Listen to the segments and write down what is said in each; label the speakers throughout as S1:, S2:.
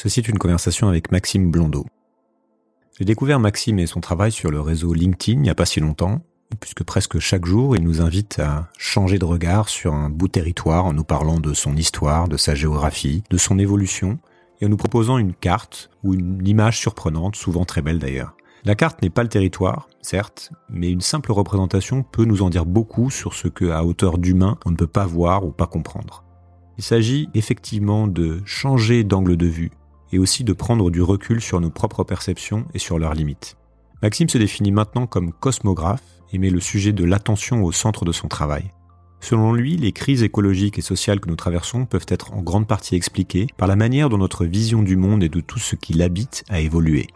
S1: Ceci est une conversation avec Maxime Blondeau. J'ai découvert Maxime et son travail sur le réseau LinkedIn il n'y a pas si longtemps, puisque presque chaque jour, il nous invite à changer de regard sur un bout territoire en nous parlant de son histoire, de sa géographie, de son évolution, et en nous proposant une carte ou une image surprenante, souvent très belle d'ailleurs. La carte n'est pas le territoire, certes, mais une simple représentation peut nous en dire beaucoup sur ce que, à hauteur d'humain, on ne peut pas voir ou pas comprendre. Il s'agit effectivement de changer d'angle de vue et aussi de prendre du recul sur nos propres perceptions et sur leurs limites. Maxime se définit maintenant comme cosmographe et met le sujet de l'attention au centre de son travail. Selon lui, les crises écologiques et sociales que nous traversons peuvent être en grande partie expliquées par la manière dont notre vision du monde et de tout ce qui l'habite a évolué.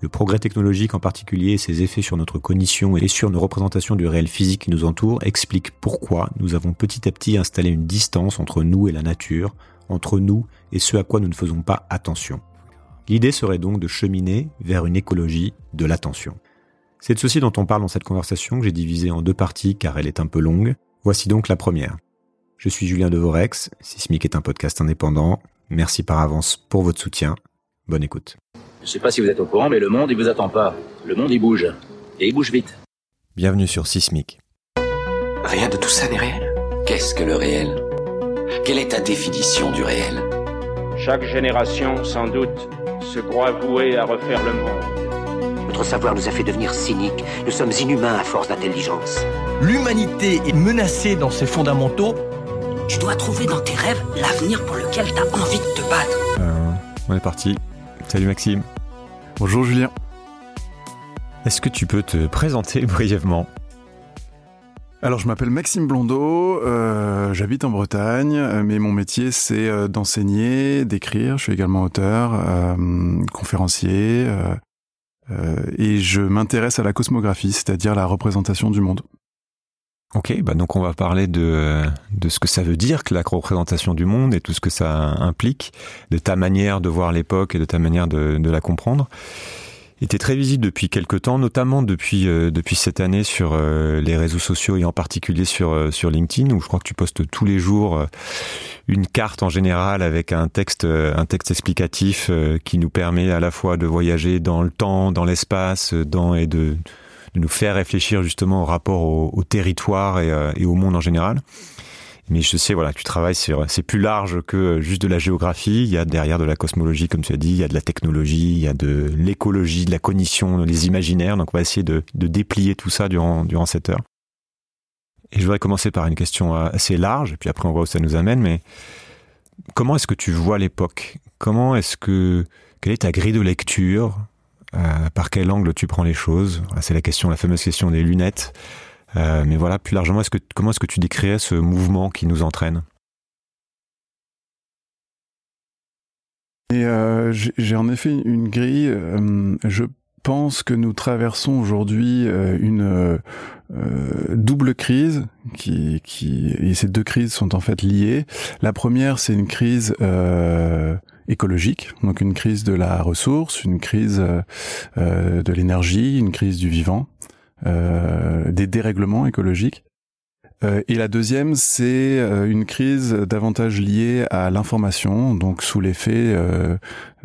S1: Le progrès technologique en particulier et ses effets sur notre cognition et sur nos représentations du réel physique qui nous entoure expliquent pourquoi nous avons petit à petit installé une distance entre nous et la nature, entre nous et ce à quoi nous ne faisons pas attention. L'idée serait donc de cheminer vers une écologie de l'attention. C'est de ceci dont on parle dans cette conversation que j'ai divisée en deux parties car elle est un peu longue. Voici donc la première. Je suis Julien Devorex, Sismic est un podcast indépendant. Merci par avance pour votre soutien. Bonne écoute.
S2: Je sais pas si vous êtes au courant, mais le monde, il vous attend pas. Le monde, il bouge. Et il bouge vite.
S1: Bienvenue sur Sismic.
S3: Rien de tout ça n'est réel. Qu'est-ce que le réel? Quelle est ta définition du réel?
S4: Chaque génération, sans doute, se croit vouée à refaire le monde.
S5: Notre savoir nous a fait devenir cyniques. Nous sommes inhumains à force d'intelligence.
S6: L'humanité est menacée dans ses fondamentaux.
S7: Tu dois trouver dans tes rêves l'avenir pour lequel tu as envie de te battre.
S1: Euh, on est parti. Salut Maxime.
S8: Bonjour Julien.
S1: Est-ce que tu peux te présenter brièvement?
S8: Alors je m'appelle Maxime Blondeau, euh, j'habite en Bretagne, euh, mais mon métier c'est euh, d'enseigner, d'écrire. Je suis également auteur, euh, conférencier, et je m'intéresse à la cosmographie, c'est-à-dire la représentation du monde.
S1: Ok, bah donc on va parler de, de ce que ça veut dire que la représentation du monde et tout ce que ça implique, de ta manière de voir l'époque et de ta manière de, de la comprendre était très visible depuis quelques temps, notamment depuis euh, depuis cette année sur euh, les réseaux sociaux et en particulier sur euh, sur LinkedIn où je crois que tu postes tous les jours une carte en général avec un texte un texte explicatif qui nous permet à la fois de voyager dans le temps, dans l'espace, dans et de, de nous faire réfléchir justement au rapport au, territoire et, et au monde en général. Mais je sais, voilà, tu travailles sur, c'est plus large que juste de la géographie. Il y a derrière de la cosmologie, comme tu as dit, il y a de la technologie, il y a de l'écologie, de la cognition, les imaginaires. Donc, on va essayer de, de déplier tout ça durant, durant cette heure. Et je voudrais commencer par une question assez large, et puis après on voit où ça nous amène, mais comment est-ce que tu vois l'époque? Comment est-ce que, quelle est ta grille de lecture? Euh, Par quel angle tu prends les choses? C'est la question, la fameuse question des lunettes. Euh, mais voilà, plus largement, comment est-ce que tu décrirais ce mouvement qui nous entraîne?
S8: Et euh, j'ai en effet une grille. Euh, je pense que nous traversons aujourd'hui une double crise qui, et ces deux crises sont en fait liées. La première, c'est une crise écologique, donc une crise de la ressource, une crise de l'énergie, une crise du vivant des dérèglements écologiques. Euh, et la deuxième, c'est euh, une crise davantage liée à l'information, donc sous l'effet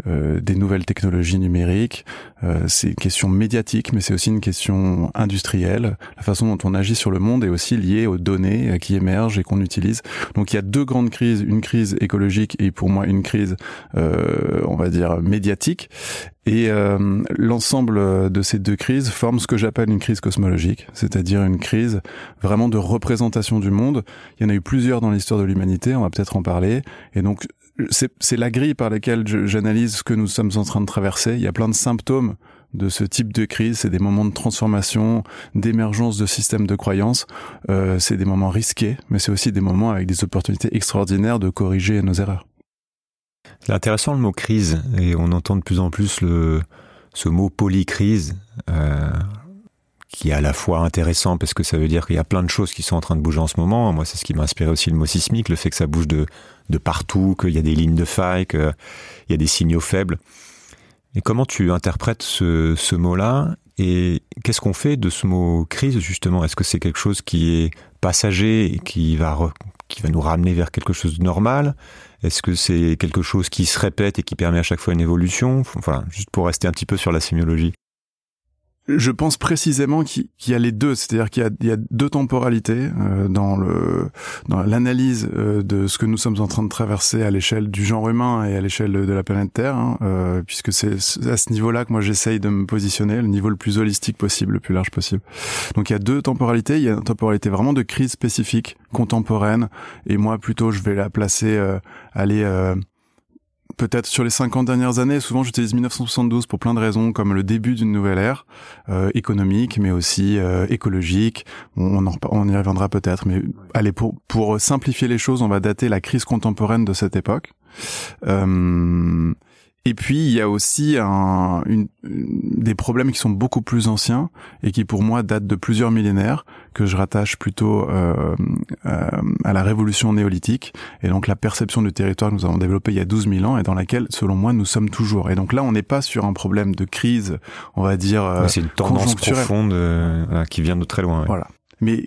S8: euh, des nouvelles technologies numériques. Euh, c'est une question médiatique, mais c'est aussi une question industrielle. La façon dont on agit sur le monde est aussi liée aux données euh, qui émergent et qu'on utilise. Donc il y a deux grandes crises, une crise écologique et pour moi une crise, on va dire, médiatique. Et euh, l'ensemble de ces deux crises forment ce que j'appelle une crise cosmologique, c'est-à-dire une crise vraiment de représentation du monde. Il y en a eu plusieurs dans l'histoire de l'humanité, on va peut-être en parler. Et donc c'est la grille par laquelle j'analyse ce que nous sommes en train de traverser. Il y a plein de symptômes de ce type de crise. C'est des moments de transformation, d'émergence de systèmes de croyances. Euh, c'est des moments risqués, mais c'est aussi des moments avec des opportunités extraordinaires de corriger nos erreurs.
S1: C'est intéressant le mot crise, et on entend de plus en plus ce mot polycrise. Euh, qui est à la fois intéressant parce que ça veut dire qu'il y a plein de choses qui sont en train de bouger en ce moment. Moi, c'est ce qui m'a inspiré aussi le mot sismique, le fait que ça bouge de, de partout, qu'il y a des lignes de faille, qu'il y a des signaux faibles. Et comment tu interprètes ce, ce mot-là et qu'est-ce qu'on fait de ce mot crise justement? Est-ce que c'est quelque chose qui est passager et qui va, qui va nous ramener vers quelque chose de normal? Est-ce que c'est quelque chose qui se répète et qui permet à chaque fois une évolution? Enfin, juste pour rester un petit peu sur la sémiologie.
S8: Je pense précisément qu'il y a les deux, c'est-à-dire qu'il y, a deux temporalités euh, dans le dans l'analyse euh, de ce que nous sommes en train de traverser à l'échelle du genre humain et à l'échelle de, la planète Terre, hein, euh, puisque c'est à ce niveau-là que moi j'essaye de me positionner, le niveau le plus holistique possible, le plus large possible. Donc il y a deux temporalités, il y a une temporalité vraiment de crise spécifique, contemporaine, et moi plutôt je vais la placer, aller peut-être sur les 50 dernières années, souvent j'utilise 1972 pour plein de raisons, comme le début d'une nouvelle ère euh, économique, mais aussi euh, écologique. On, on, y reviendra peut-être, mais allez, pour, pour simplifier les choses, on va dater la crise contemporaine de cette époque. Euh, et puis il y a aussi un, une, des problèmes qui sont beaucoup plus anciens et qui pour moi datent de plusieurs millénaires que je rattache plutôt euh, euh, à la révolution néolithique et donc la perception du territoire que nous avons développé il y a 12 000 ans et dans laquelle selon moi nous sommes toujours. Et donc là on n'est pas sur un problème de crise, on va dire.
S1: Euh, c'est une tendance profonde euh, qui vient de très loin.
S8: Voilà. Mais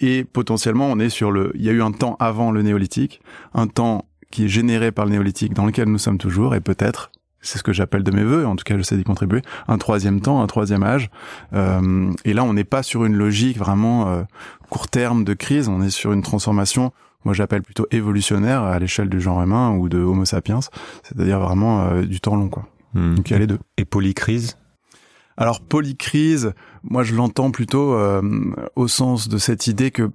S8: et potentiellement on est sur le. Il y a eu un temps avant le néolithique, un temps qui est généré par le néolithique dans lequel nous sommes toujours et peut-être c'est ce que j'appelle de mes voeux, en tout cas je sais d'y contribuer, un troisième temps, un troisième âge. Euh, et là, on n'est pas sur une logique vraiment euh, court terme de crise, on est sur une transformation, moi j'appelle plutôt évolutionnaire à l'échelle du genre humain ou de Homo sapiens, c'est-à-dire vraiment euh, du temps long. quoi. Hmm. Donc il y a les deux.
S1: Et polycrise?
S8: Alors polycrise, moi je l'entends plutôt euh, au sens de cette idée que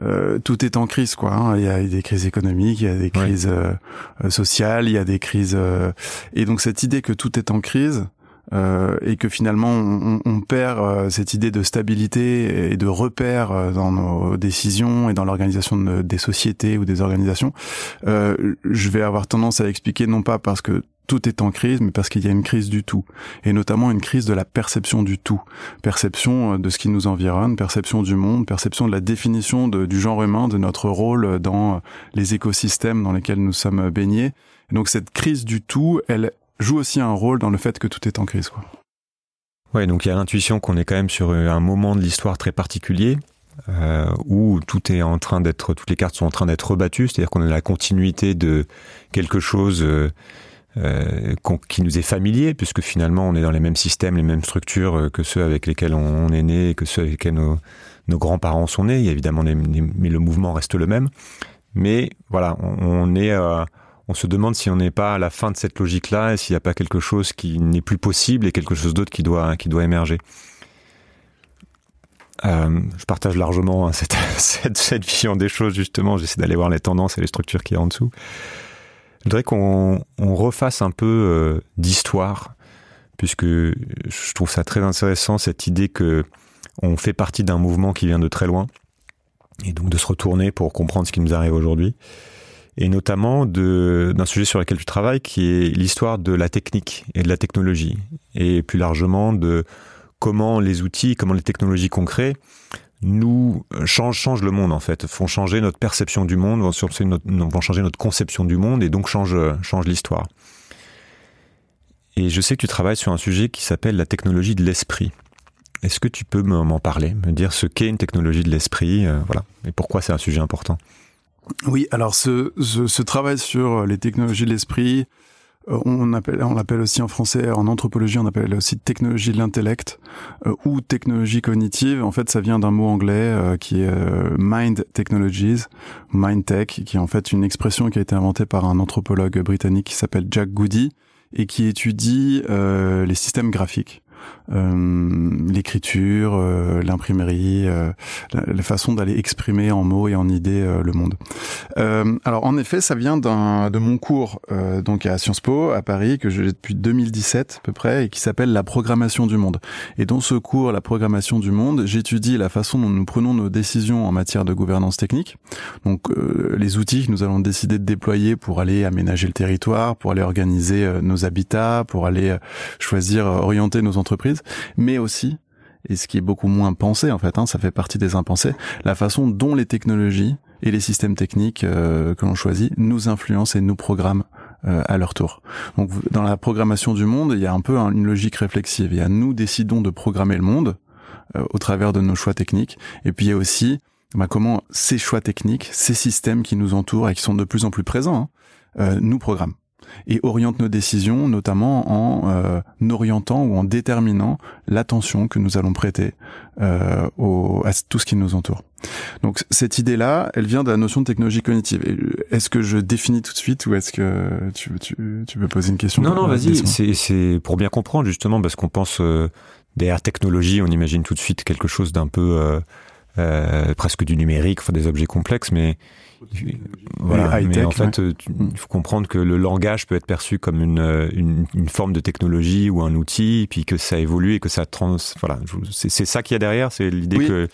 S8: euh, tout est en crise quoi. Hein. Il y a des crises économiques, il y a des crises euh, sociales, il y a des crises et donc cette idée que tout est en crise et que finalement on, on perd cette idée de stabilité et de repère dans nos décisions et dans l'organisation des sociétés ou des organisations, je vais avoir tendance à expliquer non pas parce que tout est en crise, mais parce qu'il y a une crise du tout, et notamment une crise de la perception du tout, perception euh, de ce qui nous environne, perception du monde, perception de la définition du genre humain, de notre rôle dans euh, les écosystèmes dans lesquels nous sommes baignés. donc cette crise du tout, elle joue aussi un rôle dans le fait que tout est en crise. Quoi.
S1: Ouais, donc il y a l'intuition qu'on est quand même sur un moment de l'histoire très particulier. Euh, où tout est en train d'être, toutes les cartes sont en train d'être rebattues, c'est-à-dire qu'on est la continuité de quelque chose euh, qui nous est familier, puisque finalement on est dans les mêmes systèmes, les mêmes structures euh, que ceux avec lesquels on, est né, que ceux avec lesquels nos, grands-parents sont nés. Il y a évidemment, mais le mouvement reste le même. Mais voilà, on, est, euh, on se demande si on n'est pas à la fin de cette logique-là et s'il n'y a pas quelque chose qui n'est plus possible et quelque chose d'autre qui doit, qui doit émerger. Euh, je partage largement hein, cette, cette, cette, vision des choses, justement. J'essaie d'aller voir les tendances et les structures qui y a en dessous. Je voudrais qu'on refasse un peu euh, d'histoire, puisque je trouve ça très intéressant cette idée que on fait partie d'un mouvement qui vient de très loin, et donc de se retourner pour comprendre ce qui nous arrive aujourd'hui, et notamment d'un sujet sur lequel tu travailles, qui est l'histoire de la technique et de la technologie, et plus largement de comment les outils, comment les technologies qu'on crée nous euh, change le monde en fait, font changer notre perception du monde, vont, changer notre conception du monde et donc changent, euh, change l'histoire. Et je sais que tu travailles sur un sujet qui s'appelle la technologie de l'esprit. Est-ce que tu peux m'en parler, me dire ce qu'est une technologie de l'esprit, euh, voilà, et pourquoi c'est un sujet important?
S8: Oui, alors ce, ce, ce, travail sur les technologies de l'esprit, on appelle, l'appelle aussi en français, en anthropologie, on appelle aussi technologie de l'intellect euh, ou technologie cognitive. En fait, ça vient d'un mot anglais euh, qui est mind technologies, mind tech, qui est en fait une expression qui a été inventée par un anthropologue britannique qui s'appelle Jack Goody et qui étudie les systèmes graphiques. Euh, l'écriture, euh, l'imprimerie, euh, la, façon d'aller exprimer en mots et en idées le monde. alors en effet, ça vient de mon cours donc à Sciences Po à Paris que j'ai depuis 2017 à peu près et qui s'appelle la programmation du monde. Et dans ce cours, la programmation du monde, j'étudie la façon dont nous prenons nos décisions en matière de gouvernance technique. Donc les outils que nous allons décider de déployer pour aller aménager le territoire, pour aller organiser nos habitats, pour aller choisir orienter nos entreprises mais aussi, et ce qui est beaucoup moins pensé en fait, hein, ça fait partie des impensés, la façon dont les technologies et les systèmes techniques euh, que l'on choisit nous influencent et nous programment euh, à leur tour. Donc dans la programmation du monde, il y a un peu une logique réflexive. Il y a nous décidons de programmer le monde euh, au travers de nos choix techniques, et puis il y a aussi bah, comment ces choix techniques, ces systèmes qui nous entourent et qui sont de plus en plus présents, hein, nous programme et oriente nos décisions, notamment en euh, orientant ou en déterminant l'attention que nous allons prêter euh, au, à tout ce qui nous entoure. Donc cette idée-là, elle vient de la notion de technologie cognitive. Est-ce que je définis tout de suite ou est-ce que tu, tu, tu veux poser une question
S1: Non, non, vas-y. C'est pour bien comprendre justement parce qu'on pense euh, derrière technologie, on imagine tout de suite quelque chose d'un peu euh, euh, presque du numérique, enfin des objets complexes, mais voilà, mais en fait, il faut comprendre que le langage peut être perçu comme une, euh, une, une, forme de technologie ou un outil, puis que ça évolue et que ça trans. Voilà, c'est ça qu'il y a derrière, c'est l'idée que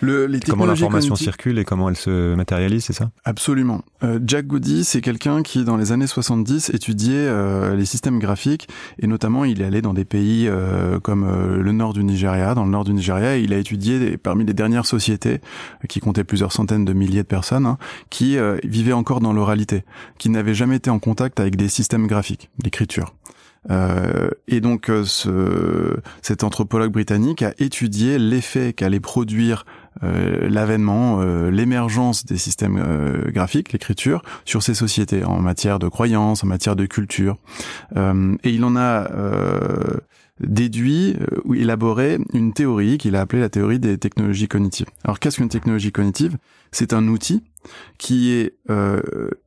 S1: le, les comment l'information circule et comment elle se matérialise, c'est ça?
S8: Absolument. Euh, Jack Goody, c'est quelqu'un qui, dans les années 70, étudiait euh, les systèmes graphiques et notamment, il est allé dans des pays euh, comme le nord du Nigeria. Dans le nord du Nigeria, il a étudié parmi les dernières sociétés qui comptaient plusieurs centaines de milliers de personnes hein, qui vivaient encore dans l'oralité, qui n'avaient jamais été en contact avec des systèmes graphiques, l'écriture. Euh, et donc, ce, cet anthropologue britannique a étudié l'effet qu'allait produire euh, l'avènement, euh, l'émergence des systèmes euh, graphiques, l'écriture, sur ces sociétés en matière de croyances, en matière de culture. et il en a déduit ou élaboré une théorie qu'il a appelée la théorie des technologies cognitives. Alors qu'est-ce qu'une technologie cognitive? C'est un outil qui est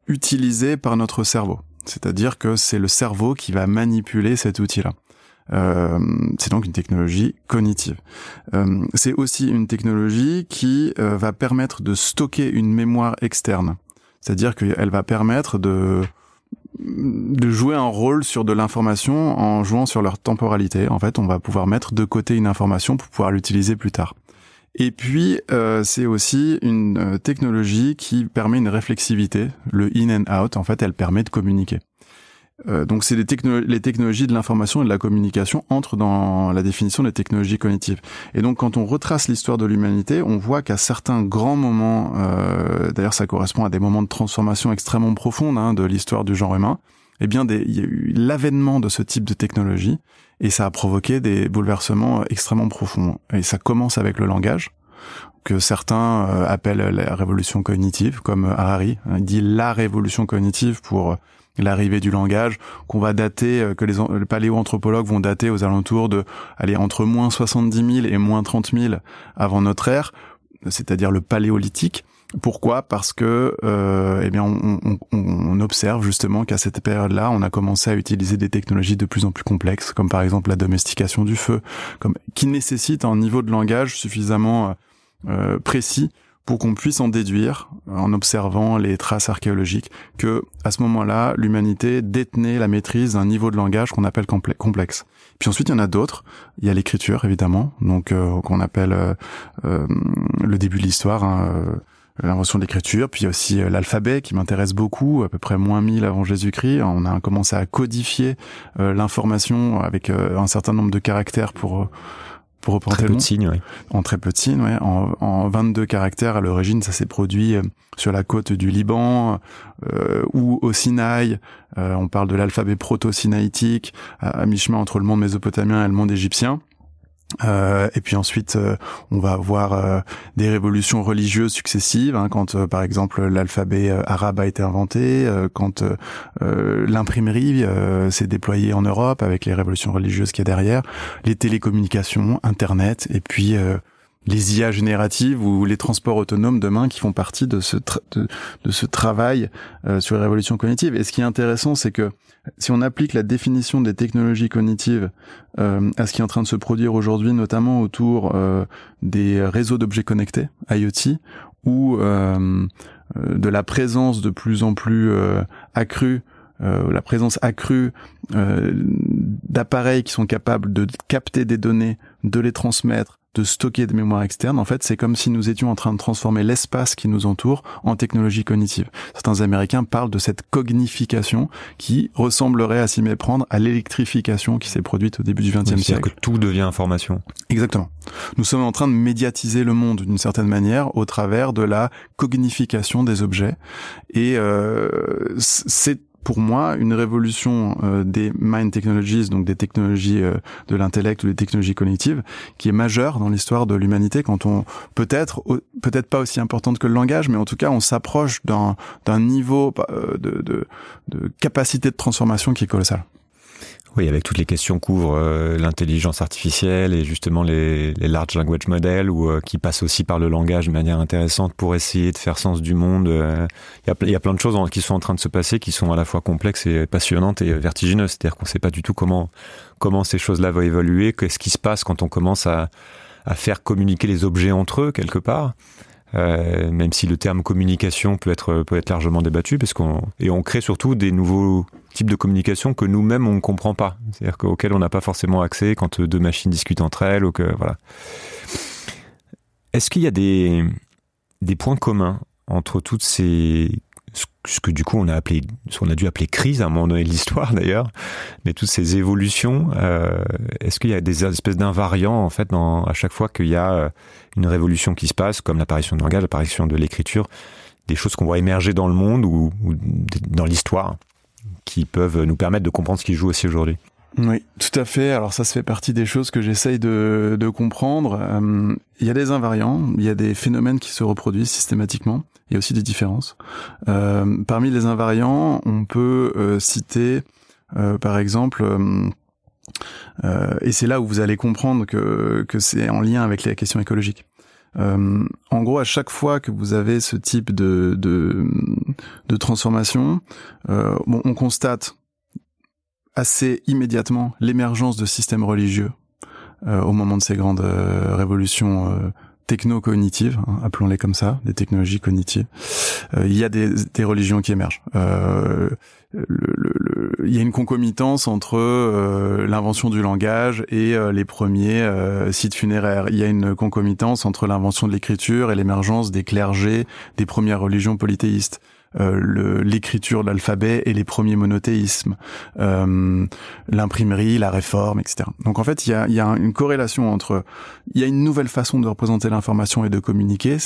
S8: utilisé par notre cerveau. C'est-à-dire que c'est le cerveau qui va manipuler cet outil-là. Euh, c'est donc une technologie cognitive. Euh, c'est aussi une technologie qui euh, va permettre de stocker une mémoire externe. C'est-à-dire qu'elle va permettre de de jouer un rôle sur de l'information en jouant sur leur temporalité. En fait, on va pouvoir mettre de côté une information pour pouvoir l'utiliser plus tard. Et puis, euh, c'est aussi une technologie qui permet une réflexivité, le in and out. En fait, elle permet de communiquer. Euh, donc c'est les, les, technologies de l'information et de la communication entrent dans la définition des technologies cognitives. Et donc quand on retrace l'histoire de l'humanité, on voit qu'à certains grands moments, euh, d'ailleurs ça correspond à des moments de transformation extrêmement profondes hein, de l'histoire du genre humain, eh bien il y a eu l'avènement de ce type de technologie et ça a provoqué des bouleversements extrêmement profonds. Et ça commence avec le langage que certains euh, appellent la révolution cognitive, comme Harari hein, il dit la révolution cognitive pour l'arrivée du langage qu'on va dater, euh, que les, paléoanthropologues vont dater aux alentours de, aller entre moins 70 000 et moins 30 000 avant notre ère, c'est-à-dire le paléolithique. Pourquoi? Parce que, euh, eh bien, on observe justement qu'à cette période-là, on a commencé à utiliser des technologies de plus en plus complexes, comme par exemple la domestication du feu, comme qui nécessite un niveau de langage suffisamment euh, précis pour qu'on puisse en déduire, en observant les traces archéologiques, que à ce moment-là, l'humanité détenait la maîtrise d'un niveau de langage qu'on appelle complexe. Puis ensuite, il y en a d'autres. Il y a l'écriture, évidemment, donc euh, qu'on appelle euh, euh, le début de l'histoire. Hein, l'invention de l'écriture, puis aussi l'alphabet qui m'intéresse beaucoup, à peu près moins 1000 avant Jésus-Christ. On a commencé à codifier l'information avec un certain nombre de caractères pour pour
S1: très peu de signes, ouais.
S8: En très peu de signes, ouais. En, en 22 caractères à l'origine, ça s'est produit euh, sur la côte du Liban euh, ou au Sinaï. Euh, on parle de l'alphabet proto-sinaïtique, à mi-chemin entre le monde mésopotamien et le monde égyptien. Euh, et puis ensuite, euh, on va avoir euh, des révolutions religieuses successives, hein, quand par exemple l'alphabet arabe a été inventé, quand l'imprimerie s'est déployée en Europe avec les révolutions religieuses qu'il y a derrière, les télécommunications, Internet, et puis les IA génératives ou les transports autonomes demain qui font partie de ce, de, ce travail sur les révolutions cognitives. Et ce qui est intéressant, c'est que si on applique la définition des technologies cognitives euh, à ce qui est en train de se produire aujourd'hui, notamment autour euh, des réseaux d'objets connectés, IoT, ou euh, de la présence de plus en plus accrue la présence accrue d'appareils qui sont capables de capter des données, de les transmettre, de stocker des mémoires externes, en fait, c'est comme si nous étions en train de transformer l'espace qui nous entoure en technologie cognitive. Certains Américains parlent de cette cognification qui ressemblerait à s'y méprendre à l'électrification qui s'est produite au début du XXe siècle.
S1: que tout devient information.
S8: Exactement. Nous sommes en train de médiatiser le monde d'une certaine manière au travers de la cognification des objets. Et euh, c'est pour moi une révolution euh, des mind technologies, donc des technologies euh, de l'intellect ou des technologies cognitives, qui est majeure dans l'histoire de l'humanité. Quand on peut-être peut-être pas aussi importante que le langage, mais en tout cas on s'approche d'un d'un niveau euh, de, de, de capacité de transformation qui est colossal.
S1: Oui, avec toutes les questions qu'ouvre euh, l'intelligence artificielle et justement les, large language models ou euh, qui passent aussi par le langage de manière intéressante pour essayer de faire sens du monde. Euh, il y, a, plein de choses qui sont en train de se passer qui sont à la fois complexes et passionnantes et vertigineuses. C'est-à-dire qu'on ne sait pas du tout comment comment ces choses-là vont évoluer, qu'est-ce qui se passe quand on commence à, à faire communiquer les objets entre eux quelque part. Euh, même si le terme communication peut être peut être largement débattu, parce qu'on et on crée surtout des nouveaux types de communication que nous-mêmes on ne comprend pas, c'est-à-dire qu'auxquels on n'a pas forcément accès quand deux machines discutent entre elles ou que voilà. Est-ce qu'il y a des des points communs entre toutes ces ce que du coup on a appelé, ce qu'on a dû appeler crise à un moment donné de l'histoire d'ailleurs, mais toutes ces évolutions, euh, est-ce qu'il y a des espèces d'invariants en fait dans, à chaque fois qu'il y a euh, une révolution qui se passe, comme l'apparition du langage, l'apparition de l'écriture, des choses qu'on voit émerger dans le monde ou, ou dans l'histoire, qui peuvent nous permettre de comprendre ce qui joue aussi aujourd'hui?
S8: Oui, tout à fait. Alors ça, se fait partie des choses que j'essaye de, de, comprendre. Euh, il y a des invariants, il y a des phénomènes qui se reproduisent systématiquement. Il y a aussi des différences. Euh, parmi les invariants, on peut euh, citer, euh, par exemple, euh, et c'est là où vous allez comprendre que, c'est en lien avec les questions écologiques. en gros, à chaque fois que vous avez ce type de, de, de transformation, on constate assez immédiatement l'émergence de systèmes religieux euh, au moment de ces grandes euh, révolutions euh, techno-cognitives, hein, appelons-les comme ça, des technologies cognitives. Euh, il y a des, des, religions qui émergent. Euh, il y a une concomitance entre l'invention du langage et les premiers sites funéraires. Il y a une concomitance entre l'invention de l'écriture et l'émergence des clergés des premières religions polythéistes. Euh, l'écriture de l'alphabet et les premiers monothéismes, euh, l'imprimerie, la réforme, etc. Donc en fait, il y a, y a une corrélation entre, il y a une nouvelle façon de représenter l'information et de communiquer,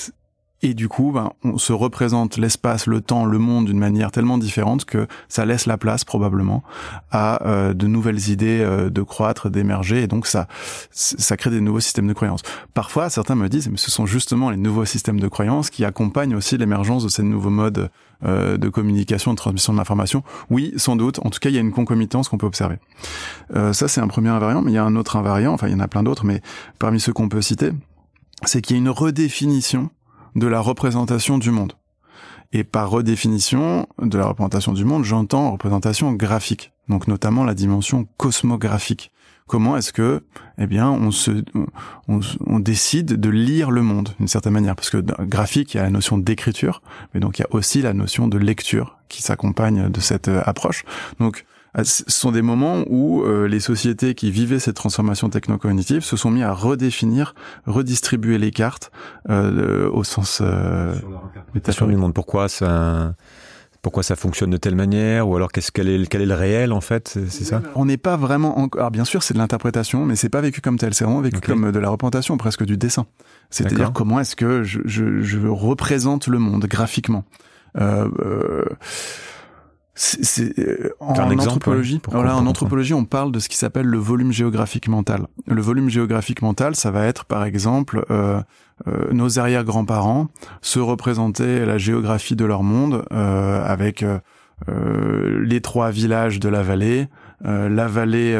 S8: et du coup, ben, on se représente l'espace, le temps, le monde d'une manière tellement différente que ça laisse la place probablement à euh, de nouvelles idées euh, de croître, d'émerger, et donc ça, ça crée des nouveaux systèmes de croyances. Parfois, certains me disent, mais ce sont justement les nouveaux systèmes de croyances qui accompagnent aussi l'émergence de ces nouveaux modes euh, de communication, de transmission de l'information. Oui, sans doute. En tout cas, il y a une concomitance qu'on peut observer. Euh, ça, c'est un premier invariant, mais il y a un autre invariant. Enfin, il y en a plein d'autres, mais parmi ceux qu'on peut citer, c'est qu'il y a une redéfinition de la représentation du monde. Et par redéfinition de la représentation du monde, j'entends représentation graphique, donc notamment la dimension cosmographique. Comment est-ce que, eh bien, on se, on, on décide de lire le monde d'une certaine manière, parce que graphique, il y a la notion d'écriture, mais donc il y a aussi la notion de lecture qui s'accompagne de cette euh, approche. Donc, ah, ce sont des moments où euh, les sociétés qui vivaient cette transformation techno-cognitive se sont mis à redéfinir, redistribuer les cartes euh, au sens euh,
S1: métaphorique. du monde. Pourquoi ça pourquoi ça fonctionne de telle manière ou alors qu'est-ce quel est quel est le réel en fait c'est ça?
S8: On n'est pas vraiment encore alors bien sûr c'est de l'interprétation mais c'est pas vécu comme tel c'est vraiment vécu okay. comme de la représentation presque du dessin. C'est-à-dire comment est-ce que je, je, je, représente le monde graphiquement? Euh, euh c'est euh, en anthropologie. Voilà, en anthropologie, on parle de ce qui s'appelle le volume géographique mental. Le volume géographique mental, ça va être par exemple euh, euh, nos arrière-grands-parents se représenter la géographie de leur monde euh, avec euh, les trois villages de la vallée, la vallée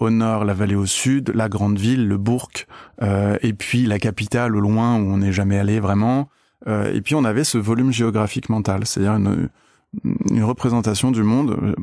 S8: au nord, la vallée au sud, la grande ville, le bourg, et puis la capitale au loin où on n'est jamais allé vraiment. et puis on avait ce volume géographique mental, c'est-à-dire une une représentation du monde euh,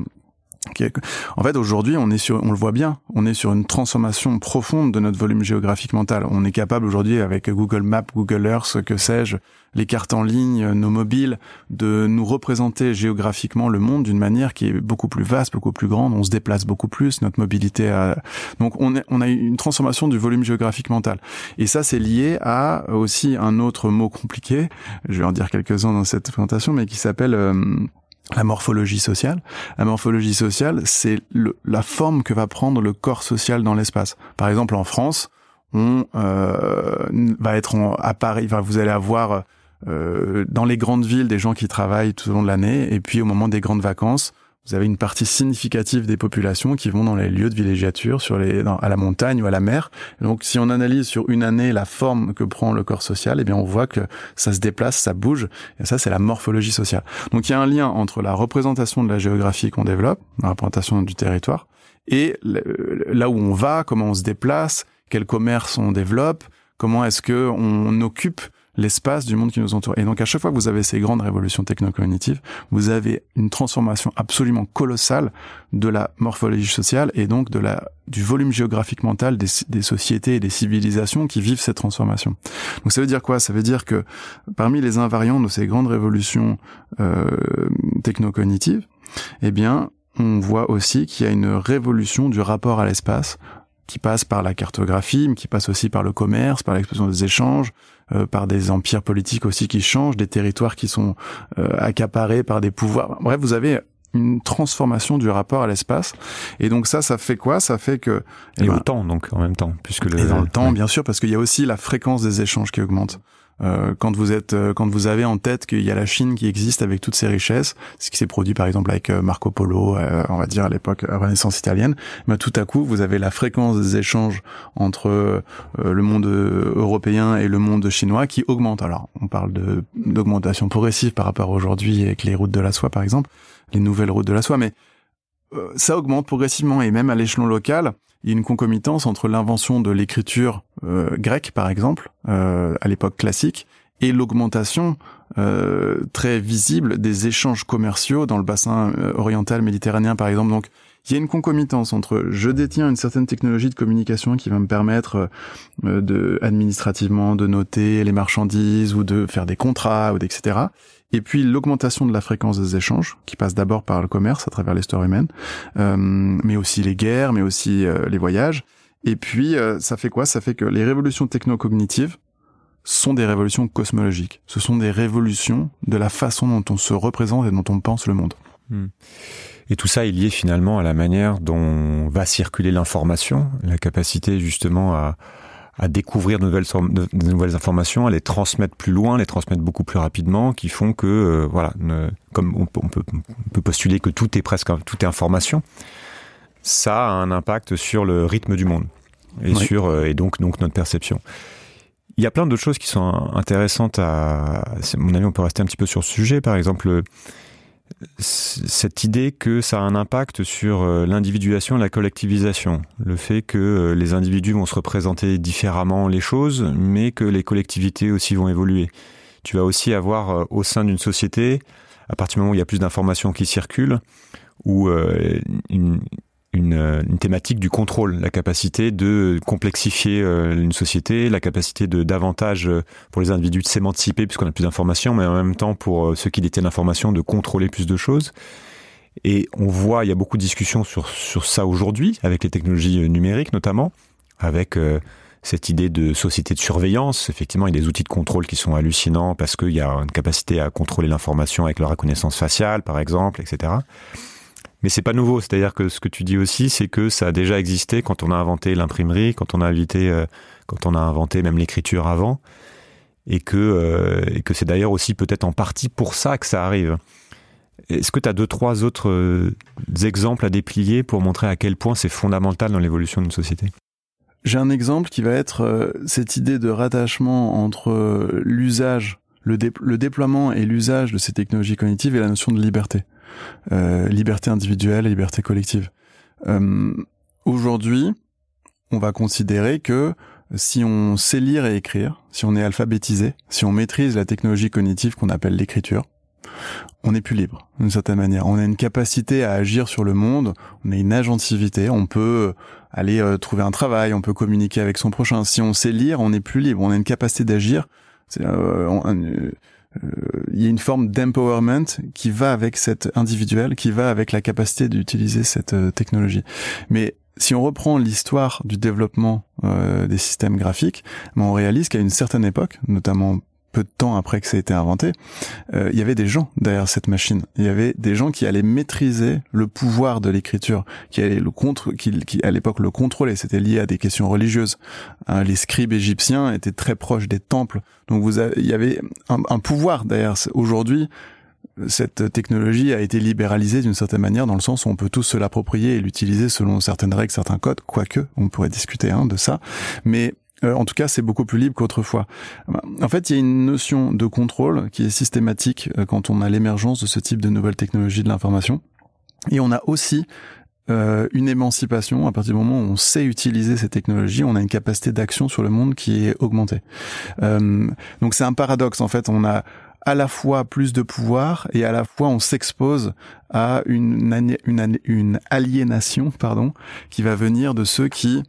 S8: en fait, aujourd'hui, on est sur, on le voit bien, on est sur une transformation profonde de notre volume géographique mental. On est capable aujourd'hui, avec Google Maps, Google Earth, que sais-je, les cartes en ligne, nos mobiles, de nous représenter géographiquement le monde d'une manière qui est beaucoup plus vaste, beaucoup plus grande. On se déplace beaucoup plus, notre mobilité a... donc on, on a une transformation du volume géographique mental. Et ça, c'est lié à aussi un autre mot compliqué. Je vais en dire quelques-uns dans cette présentation, mais qui s'appelle euh, la morphologie sociale. La morphologie sociale, c'est la forme que va prendre le corps social dans l'espace. Par exemple, en France, on euh, va être en, à Paris, vous allez avoir euh, dans les grandes villes des gens qui travaillent tout au long de l'année, et puis au moment des grandes vacances, vous avez une partie significative des populations qui vont dans les lieux de villégiature, sur les, à la montagne ou à la mer. donc, si on analyse sur une année la forme que prend le corps social, eh bien, on voit que ça se déplace, ça bouge. Et ça, c'est la morphologie sociale. Donc, il y a un lien entre la représentation de la géographie qu'on développe, la représentation du territoire, et là où on va, comment on se déplace, quel commerce on développe, comment est-ce que on occupe l'espace du monde qui nous entoure. Et donc à chaque fois que vous avez ces grandes révolutions technocognitives, vous avez une transformation absolument colossale de la morphologie sociale et donc de la du volume géographique mental des, sociétés et des civilisations qui vivent cette transformation. Donc ça veut dire quoi? Ça veut dire que parmi les invariants de ces grandes révolutions euh, technocognitives, eh bien on voit aussi qu'il y a une révolution du rapport à l'espace qui passe par la cartographie, mais qui passe aussi par le commerce, par l'expression des échanges, par des empires politiques aussi qui changent, des territoires qui sont euh, accaparés par des pouvoirs. Bref, vous avez une transformation du rapport à l'espace. Et donc ça, ça fait quoi? Ça fait que...
S1: Et, eh ben, au temps, donc, en même temps. puisque le,
S8: Et dans le temps, bien sûr, parce qu'il y a aussi la fréquence des échanges qui augmente. Euh, quand vous êtes, euh, quand vous avez en tête qu'il y a la Chine qui existe avec toutes ses richesses, ce qui s'est produit par exemple avec euh, Marco Polo, on va dire à l'époque Renaissance italienne, mais tout à coup vous avez la fréquence des échanges entre le monde européen et le monde chinois qui augmente. Alors on parle de d'augmentation progressive par rapport aujourd'hui avec les routes de la soie par exemple, les nouvelles routes de la soie, mais ça augmente progressivement et même à l'échelon local, il y a une concomitance entre l'invention de l'écriture euh, grecque, par exemple, euh, à l'époque classique, et l'augmentation euh, très visible des échanges commerciaux dans le bassin oriental méditerranéen, par exemple. Donc, il y a une concomitance entre je détiens une certaine technologie de communication qui va me permettre de administrativement de noter les marchandises ou de faire des contrats ou etc. Et puis l'augmentation de la fréquence des échanges, qui passe d'abord par le commerce à travers l'histoire humaine, euh, mais aussi les guerres, mais aussi euh, les voyages. Et puis euh, ça fait quoi? Ça fait que les révolutions technocognitives sont des révolutions cosmologiques. Ce sont des révolutions de la façon dont on se représente et dont on pense le monde. Hmm.
S1: Et tout ça est lié finalement à la manière dont va circuler l'information, la capacité justement à, à découvrir de nouvelles, de nouvelles informations, à les transmettre plus loin, les transmettre beaucoup plus rapidement, qui font que, euh, voilà, comme on peut, on, peut, on peut, postuler que tout est presque tout est information, ça a un impact sur le rythme du monde et sur euh, et donc donc notre perception. Il y a plein d'autres choses qui sont intéressantes à, à mon avis, on peut rester un petit peu sur ce sujet. Par exemple, cette idée que ça a un impact sur euh, l'individuation et la collectivisation. Le fait que euh, les individus vont se représenter différemment les choses, mais que les collectivités aussi vont évoluer. Tu vas aussi avoir euh, au sein d'une société, à partir du moment où il y a plus d'informations qui circulent, ou une, une, une, thématique du contrôle, la capacité de complexifier euh, une société, la capacité de davantage euh, pour les individus de s'émanciper puisqu'on a plus d'informations, mais en même temps pour euh, ceux qui détiennent l'information de contrôler plus de choses. Et on voit, il y a beaucoup de discussions sur ça aujourd'hui, avec les technologies numériques notamment, avec cette idée de société de surveillance. Effectivement, il y a des outils de contrôle qui sont hallucinants parce qu'il y a une capacité à contrôler l'information avec la reconnaissance faciale, par exemple, etc. Mais c'est pas nouveau, c'est-à-dire que ce que tu dis aussi, c'est que ça a déjà existé quand on a inventé l'imprimerie, quand on a inventé, euh, quand on a inventé même l'écriture avant, et que euh, que c'est d'ailleurs aussi peut-être en partie pour ça que ça arrive. Est-ce que tu as deux trois autres euh, exemples à déplier pour montrer à quel point c'est fondamental dans l'évolution d'une société?
S8: J'ai un exemple qui va être cette idée de rattachement entre l'usage, le déploiement et l'usage de ces technologies cognitives et la notion de liberté. Euh, liberté individuelle et liberté collective. Euh, aujourd'hui, on va considérer que si on sait lire et écrire, si on est alphabétisé, si on maîtrise la technologie cognitive qu'on appelle l'écriture, on est plus libre d'une certaine manière. On a une capacité à agir sur le monde, on a une agentivité, on peut aller euh, trouver un travail, on peut communiquer avec son prochain. Si on sait lire, on est plus libre, on a une capacité d'agir. Euh, euh, il y a une forme d'empowerment qui va avec cette individuel, qui va avec la capacité d'utiliser cette euh, technologie. Mais si on reprend l'histoire du développement euh, des systèmes graphiques, ben, on réalise qu'à une certaine époque, notamment peu de temps après que ça a été inventé, euh, il y avait des gens derrière cette machine. Il y avait des gens qui allaient maîtriser le pouvoir de l'écriture, qui allaient le contre, qui, qui à l'époque le contrôlaient. C'était lié à des questions religieuses. Hein, les scribes égyptiens étaient très proches des temples, donc vous avez, il y avait un, un pouvoir derrière. Aujourd'hui, cette technologie a été libéralisée d'une certaine manière dans le sens où on peut tous se l'approprier et l'utiliser selon certaines règles, certains codes, quoique on pourrait discuter hein, de ça. Mais euh, en tout cas, c'est beaucoup plus libre qu'autrefois. En fait, il y a une notion de contrôle qui est systématique euh, quand on a l'émergence de ce type de nouvelles technologies de l'information. Et on a aussi euh, une émancipation à partir du moment où on sait utiliser ces technologies, on a une capacité d'action sur le monde qui est augmentée. donc c'est un paradoxe en fait. On a à la fois plus de pouvoir et à la fois on s'expose à une, une, une aliénation pardon qui va venir de ceux qui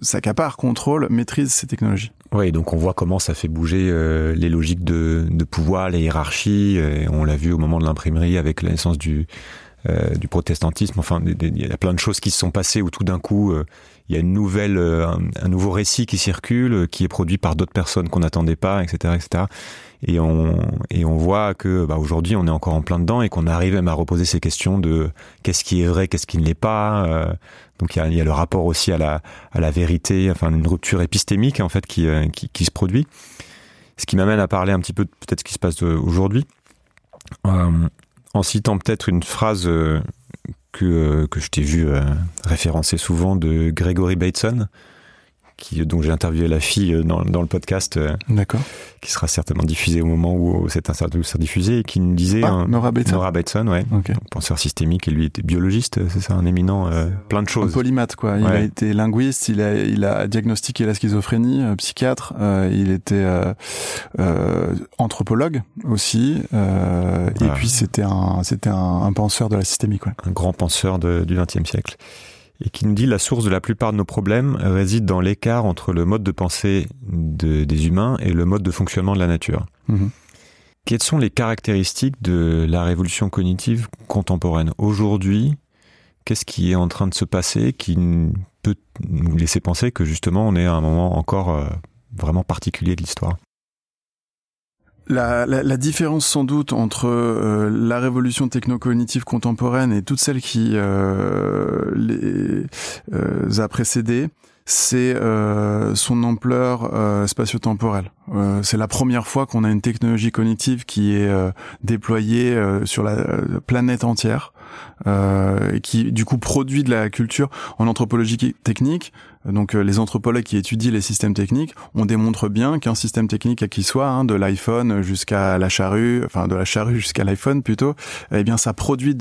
S8: s'accaparent, contrôlent, maîtrisent ces technologies.
S1: Oui, donc on voit comment ça fait bouger euh, les logiques de, de, pouvoir, les hiérarchies. Et on l'a vu au moment de l'imprimerie avec la naissance du, euh, du protestantisme. Enfin, il y a plein de choses qui se sont passées où tout d'un coup, euh, il y a une nouvelle, un, nouveau récit qui circule, qui est produit par d'autres personnes qu'on n'attendait pas, etc., etc et on et on voit que bah, aujourd'hui on est encore en plein dedans et qu'on arrive même à reposer ces questions de qu'est-ce qui est vrai, qu'est-ce qui ne l'est pas. Euh, donc il y a, le rapport aussi à la à la vérité, enfin une rupture épistémique en fait qui euh, qui, se produit. Ce qui m'amène à parler un petit peu peut-être ce qui se passe aujourd'hui, euh, en citant peut-être une phrase que que je t'ai vu référencer souvent de Gregory Bateson qui, dont j'ai interviewé la fille euh, dans, dans le podcast. Euh,
S8: D'accord.
S1: Qui sera certainement diffusé au moment où cette interview sera diffusée et qui nous disait.
S8: Ah, Nora Bateson.
S1: Nora Bateson, ouais. Penseur systémique et lui était biologiste, c'est ça, un éminent, euh, plein de choses.
S8: Un polymathe, quoi. Il a été linguiste, il a, il a diagnostiqué la schizophrénie, psychiatre, il était anthropologue aussi, et puis c'était un, c'était un, un, penseur de la systémique, ouais.
S1: Un grand penseur de, du XXe siècle et qui nous dit la source de la plupart de nos problèmes réside dans l'écart entre le mode de pensée des humains et le mode de fonctionnement de la nature. Mhm. Quelles sont les caractéristiques de la révolution cognitive contemporaine aujourd'hui? Qu'est-ce qui est en train de se passer qui peut nous laisser penser que justement on est à un moment encore euh, vraiment particulier de l'histoire?
S8: La, la, la, différence sans doute entre euh, la révolution techno-cognitive contemporaine et toutes celles qui euh, les euh, a précédées, c'est euh, son ampleur euh, spatio-temporelle. Euh, c'est la première fois qu'on a une technologie cognitive qui est déployée sur la planète entière, et qui du coup produit de la culture en anthropologie technique. Donc les anthropologues qui étudient les systèmes techniques, on démontre bien qu'un système technique à qui soit, hein, de l'iPhone jusqu'à la charrue, enfin de la charrue jusqu'à l'iPhone plutôt, eh bien ça produit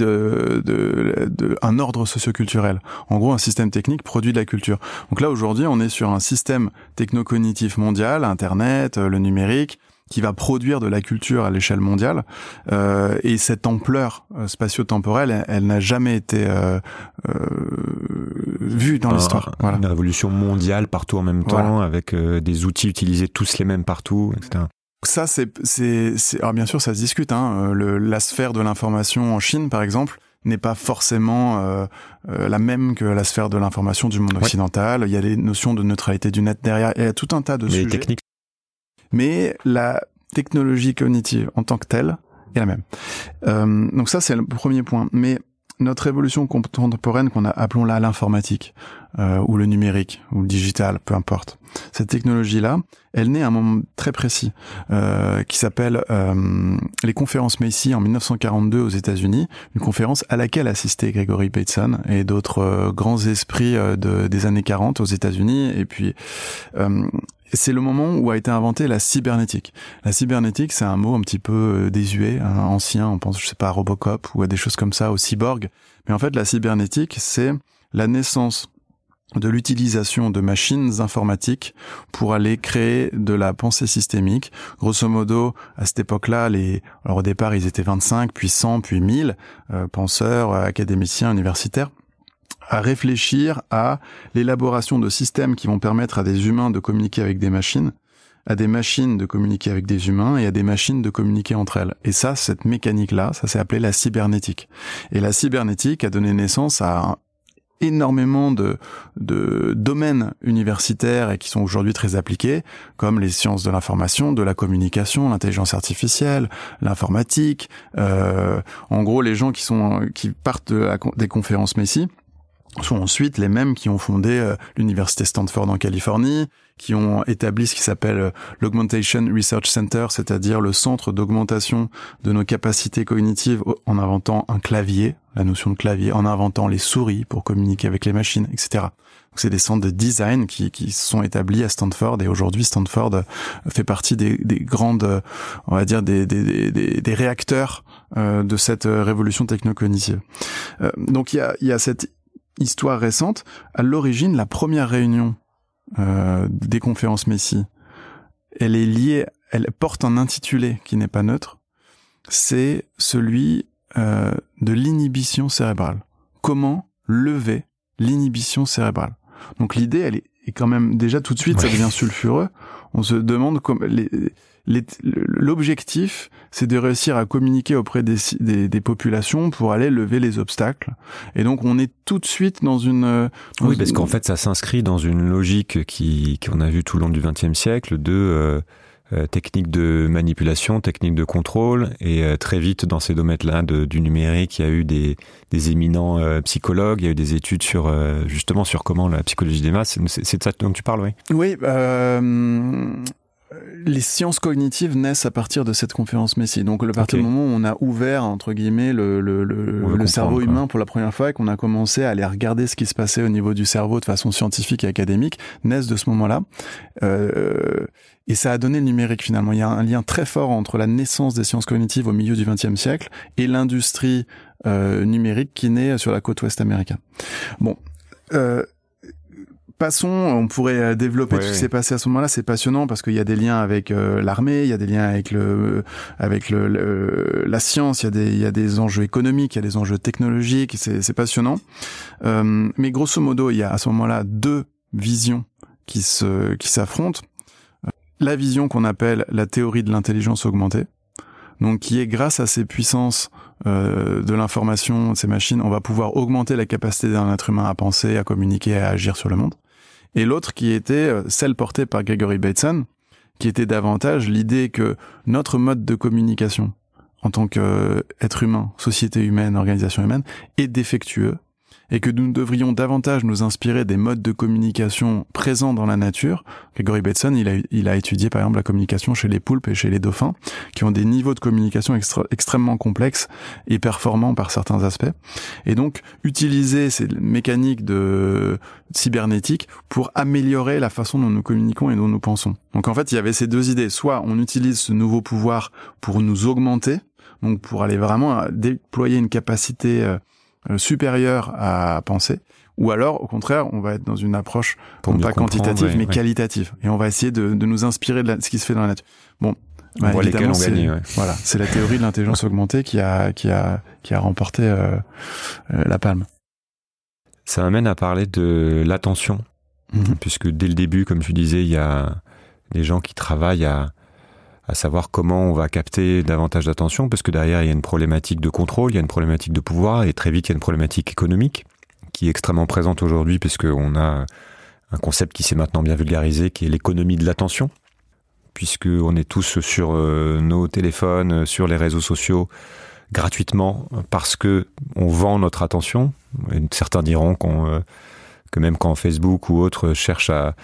S8: un ordre socioculturel. En gros, un système technique produit de la culture. Donc là aujourd'hui, on est sur un système technocognitif mondial, Internet, euh, le numérique, qui va produire de la culture à l'échelle mondiale. Euh, et cette ampleur euh, spatio-temporelle, elle, n'a jamais été euh, euh, vue dans l'histoire.
S1: Voilà. Une révolution mondiale partout en même temps, avec des outils utilisés tous les mêmes partout, etc.
S8: Ça, c'est, c'est, alors bien sûr, ça se discute. Hein. Le, la sphère de l'information en Chine, par exemple, n'est pas forcément euh, euh, la même que la sphère de l'information du monde occidental. Il y a les notions de neutralité du net derrière. Il y a tout un tas de
S1: Mais
S8: sujets.
S1: Techniques.
S8: Mais la technologie cognitive en tant que telle est la même. Euh, donc ça, c'est le premier point. Mais notre évolution contemporaine qu'on a appelons-la l'informatique euh, ou le numérique ou le digital, peu importe. Cette technologie-là, elle naît à un moment très précis euh, qui s'appelle euh, les conférences Macy en 1942 aux États-Unis, une conférence à laquelle assistait Gregory Bateson et d'autres euh, grands esprits euh, de, des années 40 aux États-Unis et puis euh, c'est le moment où a été inventée la cybernétique. La cybernétique, c'est un mot un petit peu désuet, hein, ancien, on pense, je sais pas, à Robocop ou à des choses comme ça, au cyborg. Mais en fait, la cybernétique, c'est la naissance de l'utilisation de machines informatiques pour aller créer de la pensée systémique. Grosso modo, à cette époque-là, les, alors au départ, ils étaient 25, puis 100, puis 1000 euh, penseurs, académiciens, universitaires à réfléchir à l'élaboration de systèmes qui vont permettre à des humains de communiquer avec des machines, à des machines de communiquer avec des humains et à des machines de communiquer entre elles. Et ça, cette mécanique-là, ça s'est appelé la cybernétique. Et la cybernétique a donné naissance à énormément de, de domaines universitaires et qui sont aujourd'hui très appliqués, comme les sciences de l'information, de la communication, l'intelligence artificielle, l'informatique. Euh, en gros, les gens qui sont qui partent de des conférences Messi, sont ensuite les mêmes qui ont fondé euh, l'université Stanford en Californie, qui ont établi ce qui s'appelle euh, l'Augmentation Research Center, c'est-à-dire le centre d'augmentation de nos capacités cognitives en inventant un clavier, la notion de clavier, en inventant les souris pour communiquer avec les machines, etc. C'est des centres de design qui, qui sont établis à Stanford et aujourd'hui Stanford euh, fait partie des, des, grandes, on va dire des, des, des, des réacteurs de cette révolution technocognitive. donc il y a, il y a cette histoire récente, à l'origine, la première réunion euh, des conférences Messi, elle est liée, elle porte un intitulé qui n'est pas neutre, c'est celui euh, de l'inhibition cérébrale. Comment lever l'inhibition cérébrale? Donc l'idée, elle est, quand même déjà tout de suite, ça devient sulfureux. On se demande comment les, L'objectif, c'est de réussir à communiquer auprès des, des, populations pour aller lever les obstacles. Et donc, on est tout de suite dans une...
S1: Euh, oui, parce qu'en fait, ça s'inscrit dans une logique qui qu'on a vu tout le long du XXe siècle de... Euh, euh, techniques de manipulation, techniques de contrôle, et très vite dans ces domaines-là du numérique, il y a eu des, des éminents psychologues, il y a eu des études sur justement sur comment la psychologie des masses. C'est de ça dont tu parles, oui?
S8: Oui, les sciences cognitives naissent à partir de cette conférence Messi. Donc, à partir du moment où on a ouvert, entre guillemets, le, le, le, cerveau humain pour la première fois et qu'on a commencé à aller regarder ce qui se passait au niveau du cerveau de façon scientifique et académique, naissent de ce moment-là. Euh, et ça a donné le numérique finalement. Il y a un lien très fort entre la naissance des sciences cognitives au milieu du XXe siècle et l'industrie euh, numérique qui naît sur la côte ouest américaine. Bon. Euh, passons, on pourrait euh, développer tout ce qui s'est passé à ce moment-là. C'est passionnant parce qu'il y a des liens avec euh, l'armée, il y a des liens avec le, avec le, la science, il y a des, il y a des enjeux économiques, il y a des enjeux technologiques. C'est passionnant. Euh, mais grosso modo, il y a à ce moment-là deux visions qui se, qui s'affrontent. La vision qu'on appelle la théorie de l'intelligence augmentée, donc qui est grâce à ces puissances euh, de l'information de ces machines, on va pouvoir augmenter la capacité d'un être humain à penser, à communiquer, à agir sur le monde et l'autre qui était euh, celle portée par Gregory Bateson, qui était davantage l'idée que notre mode de communication en tant qu'être humain, société humaine, organisation humaine, est défectueux et que nous devrions davantage nous inspirer des modes de communication présents dans la nature. Gregory Bateson, il a, il a étudié par exemple la communication chez les poulpes et chez les dauphins, qui ont des niveaux de communication extrêmement complexes et performants par certains aspects. Et donc, utiliser ces mécaniques de cybernétique pour améliorer la façon dont nous communiquons et dont nous pensons. Donc en fait, il y avait ces deux idées. Soit on utilise ce nouveau pouvoir pour nous augmenter, donc pour aller vraiment déployer une capacité euh, euh, supérieur à penser, ou alors au contraire, on va être dans une approche non pas quantitative mais qualitative, et on va essayer de, de nous inspirer de, ce qui se fait dans la nature. Bon,
S1: bah, évidemment, c'est
S8: voilà, c'est la théorie de l'intelligence augmentée qui a qui a qui a remporté euh, euh, la palme.
S1: Ça m'amène à parler de l'attention, mhm. puisque dès le début, comme tu disais, il y a des gens qui travaillent à à savoir comment on va capter davantage d'attention, parce que derrière, il y a une problématique de contrôle, il y a une problématique de pouvoir, et très vite, il y a une problématique économique qui est extrêmement présente aujourd'hui, puisqu'on a un concept qui s'est maintenant bien vulgarisé, qui est l'économie de l'attention, puisqu'on est tous sur euh, nos téléphones, sur les réseaux sociaux, gratuitement, parce que on vend notre attention. certains diront euh, que même quand Facebook ou autres cherchent à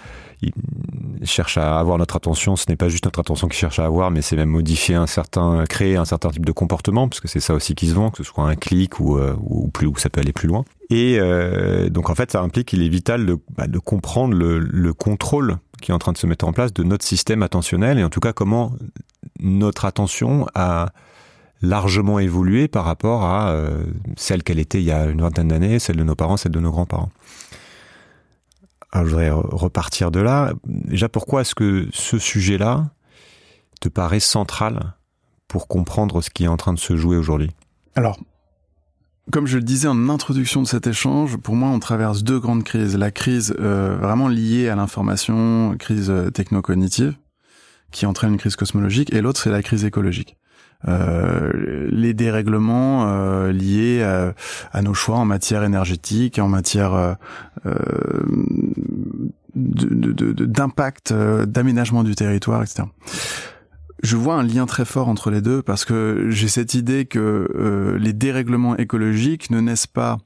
S1: cherche à avoir notre attention. Ce n'est pas juste notre attention qu'il cherche à avoir, mais c'est même modifier un certain, créer un certain type de comportement, parce que c'est ça aussi qui se vend, que ce soit un clic ou, euh, ou ça peut aller plus loin. Et euh, donc en fait, ça implique qu'il est vital de, bah, comprendre le, le, contrôle qui est en train de se mettre en place de notre système attentionnel, et en tout cas comment notre attention a largement évolué par rapport à euh, celle qu'elle était il y a une vingtaine d'années, celle de nos parents, celle de nos grands-parents. Alors, je voudrais repartir de là. Déjà, pourquoi est-ce que ce sujet-là te paraît central pour comprendre ce qui est en train de se jouer aujourd'hui?
S8: Alors, comme je le disais en introduction de cet échange, pour moi, on traverse deux grandes crises. La crise euh, vraiment liée à l'information, crise euh, techno-cognitive, qui entraîne une crise cosmologique, et l'autre, c'est la crise écologique. Euh, les dérèglements liés à, nos choix en matière énergétique, en matière d'impact, d'aménagement du territoire, etc. Je vois un lien très fort entre les deux parce que j'ai cette idée que les dérèglements écologiques ne naissent pas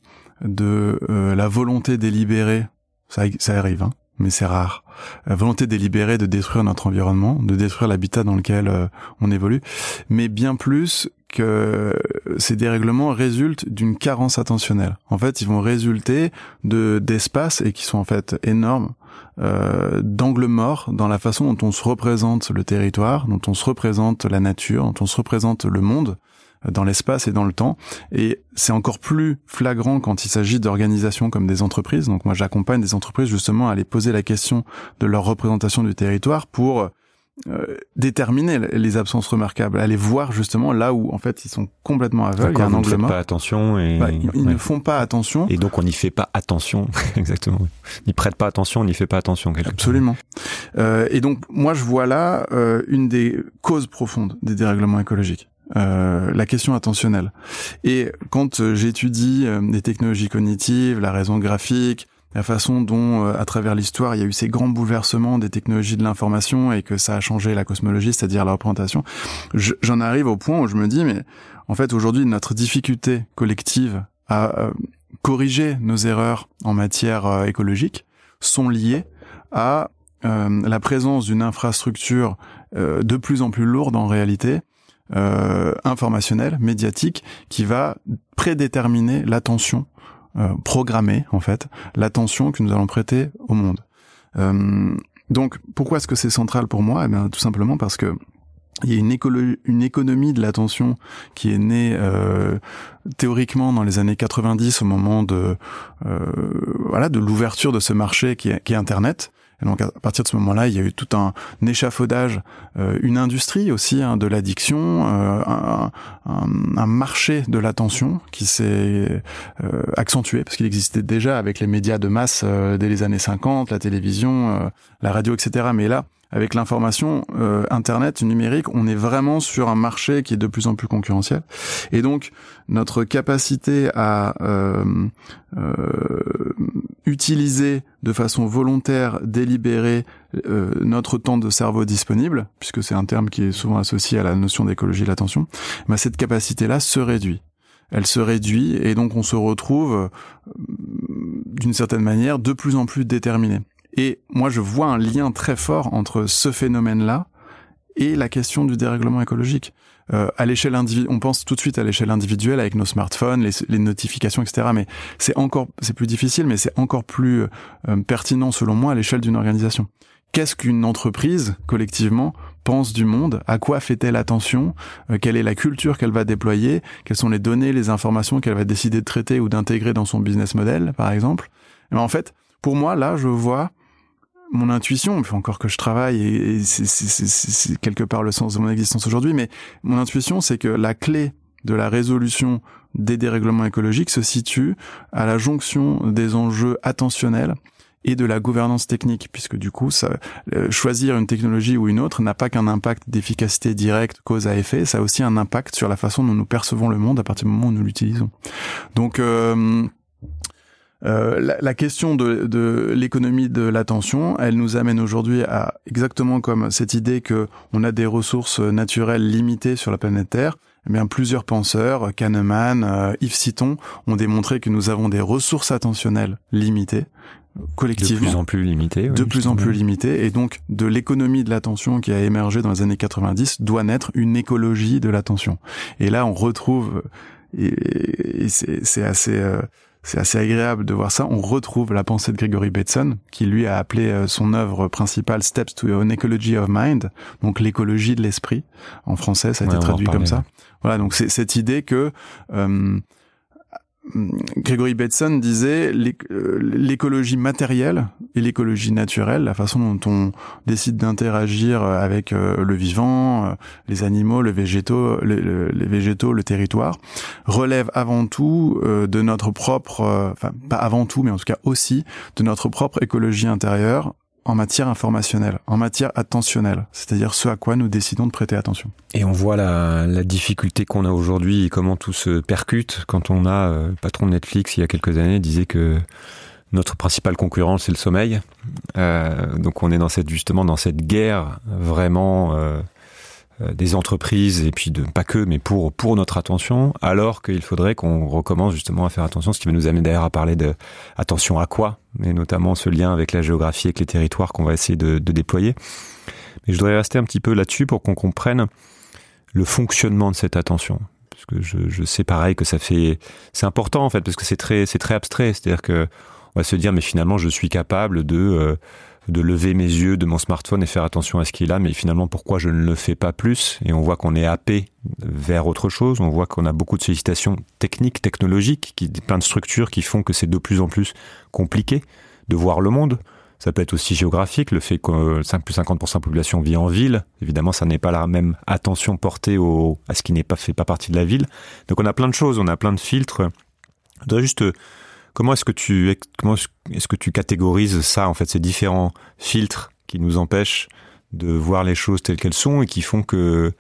S8: de la volonté délibérée, ça, ça arrive, hein, mais c'est rare. La volonté délibérée de détruire notre environnement, de détruire l'habitat dans lequel on évolue, mais bien plus que ces dérèglements résultent d'une carence attentionnelle. En fait, ils vont résulter de d'espaces et qui sont en fait énormes euh, d'angles morts dans la façon dont on se représente le territoire, dont on se représente la nature, dont on se représente le monde euh, dans l'espace et dans le temps. Et c'est encore plus flagrant quand il s'agit d'organisations comme des entreprises. Donc moi j'accompagne des entreprises justement à aller poser la question de leur représentation du territoire pour euh, déterminer les absences remarquables, aller voir justement là où en fait ils sont complètement aveugles, il y a un angle mort.
S1: pas attention et
S8: bah, ils, ne font pas attention.
S1: Et donc on n'y fait pas attention, exactement. Ils prêtent pas attention, on n'y fait pas attention.
S8: Absolument. Euh, et donc moi je vois là euh, une des causes profondes des dérèglements écologiques. Euh, la question attentionnelle. Et quand j'étudie les technologies cognitives, la raison graphique, la façon dont, euh, à travers l'histoire, il y a eu ces grands bouleversements des technologies de l'information et que ça a changé la cosmologie, c'est-à-dire la représentation, j'en arrive au point où je me dis, mais en fait, aujourd'hui, notre difficulté collective à euh, corriger nos erreurs en matière euh, écologique sont liées à la présence d'une infrastructure de plus en plus lourde en réalité, informationnelle, médiatique, qui va prédéterminer l'attention euh, programmer en fait l'attention que nous allons prêter au monde. Euh, donc pourquoi est-ce que c'est central pour moi? Eh tout simplement parce que il y a une, économie de l'attention qui est née euh, théoriquement dans les années 90 au moment de voilà de l'ouverture de ce marché qui est Internet et donc à partir de ce moment-là, il y a eu tout un, échafaudage, euh, une industrie aussi hein, de l'addiction, euh, un, marché de l'attention qui s'est euh, accentué parce qu'il existait déjà avec les médias de masse dès les années 50, la télévision, la radio, etc. Mais là, avec l'information, euh, Internet, numérique, on est vraiment sur un marché qui est de plus en plus concurrentiel. Et donc, notre capacité à euh, euh, utiliser de façon volontaire, délibérée, notre temps de cerveau disponible, puisque c'est un terme qui est souvent associé à la notion d'écologie de l'attention, bah, cette capacité-là se réduit elle se réduit et donc on se retrouve d'une certaine manière de plus en plus déterminé. Et moi, je vois un lien très fort entre ce phénomène-là et la question du dérèglement écologique. Euh, à l'échelle individuelle, on pense tout de suite à l'échelle individuelle avec nos smartphones, les, notifications, etc. Mais c'est encore, c'est plus difficile, mais c'est encore plus euh, pertinent selon moi à l'échelle d'une organisation. Qu'est-ce qu'une entreprise collectivement pense du monde? À quoi fait-elle attention? Euh, Quelle est la culture qu'elle va déployer? Quelles sont les données, les informations qu'elle va décider de traiter ou d'intégrer dans son business model, par exemple? Et ben, En fait, pour moi, là, je vois mon intuition, encore que je travaille et, c'est quelque part le sens de mon existence aujourd'hui, mais mon intuition, c'est que la clé de la résolution des dérèglements écologiques se situe à la jonction des enjeux attentionnels et de la gouvernance technique, puisque du coup, euh, choisir une technologie ou une autre n'a pas qu'un impact d'efficacité directe, cause à effet, ça a aussi un impact sur la façon dont nous percevons le monde à partir du moment où nous l'utilisons. Donc, euh, euh, la, question de, de l'économie de l'attention, elle nous amène aujourd'hui à exactement comme cette idée que on a des ressources naturelles limitées sur la planète Terre. Eh bien, plusieurs penseurs, Kahneman, euh, Yves Citon, ont démontré que nous avons des ressources attentionnelles limitées collectivement.
S1: De plus en plus limitées.
S8: de plus en plus limitées. Et donc, de l'économie de l'attention qui a émergé dans les années 90 doit naître une écologie de l'attention. Et là, on retrouve, et, c'est assez... Euh, c'est assez agréable de voir ça. On retrouve la pensée de Gregory Bateson, qui lui a appelé euh, son œuvre principale Steps to an Ecology of Mind, donc l'écologie de l'esprit. En français, ça a été traduit comme ça. Voilà, donc c'est cette idée que euh, Gregory Bateson disait euh, l'écologie matérielle et l'écologie naturelle, la façon dont on décide d'interagir avec euh, le vivant, euh, les animaux, le végétaux, les végétaux, le territoire, relève avant tout de notre propre, enfin pas avant tout, mais en tout cas aussi de notre propre écologie intérieure en matière informationnelle, en matière attentionnelle, c'est-à-dire ce à quoi nous décidons de prêter attention.
S1: Et on voit la, la difficulté qu'on a aujourd'hui et comment tout se percute quand on a, euh, le patron de Netflix il y a quelques années disait que notre principal concurrent c'est le sommeil. Euh, donc on est dans cette justement dans cette guerre vraiment euh, des entreprises et puis de pas que, mais pour pour notre attention, alors qu'il faudrait qu'on recommence justement à faire attention, ce qui va nous amener d'ailleurs à parler de attention à quoi, et notamment ce lien avec la géographie, avec les territoires qu'on va essayer de, de déployer. Mais je voudrais rester un petit peu là-dessus pour qu'on comprenne le fonctionnement de cette attention parce que je, je sais pareil que ça fait c'est important en fait parce que c'est très c'est très abstrait c'est-à-dire que on va se dire mais finalement je suis capable de euh, de lever mes yeux de mon smartphone et faire attention à ce qui est là, mais finalement pourquoi je ne le fais pas plus? Et on voit qu'on est happé vers autre chose, on voit qu'on a beaucoup de sollicitations techniques, technologiques, qui, plein de structures qui font que c'est de plus en plus compliqué de voir le monde. Ça peut être aussi géographique, le fait que 5 plus 50% de la population vit en ville. Évidemment, ça n'est pas la même attention portée au, à ce qui n'est pas fait pas partie de la ville. Donc on a plein de choses, on a plein de filtres. Je juste Comment est-ce que tu comment est-ce que tu catégorises ça en fait ces différents filtres qui nous empêchent de voir les choses telles qu'elles sont et qui font que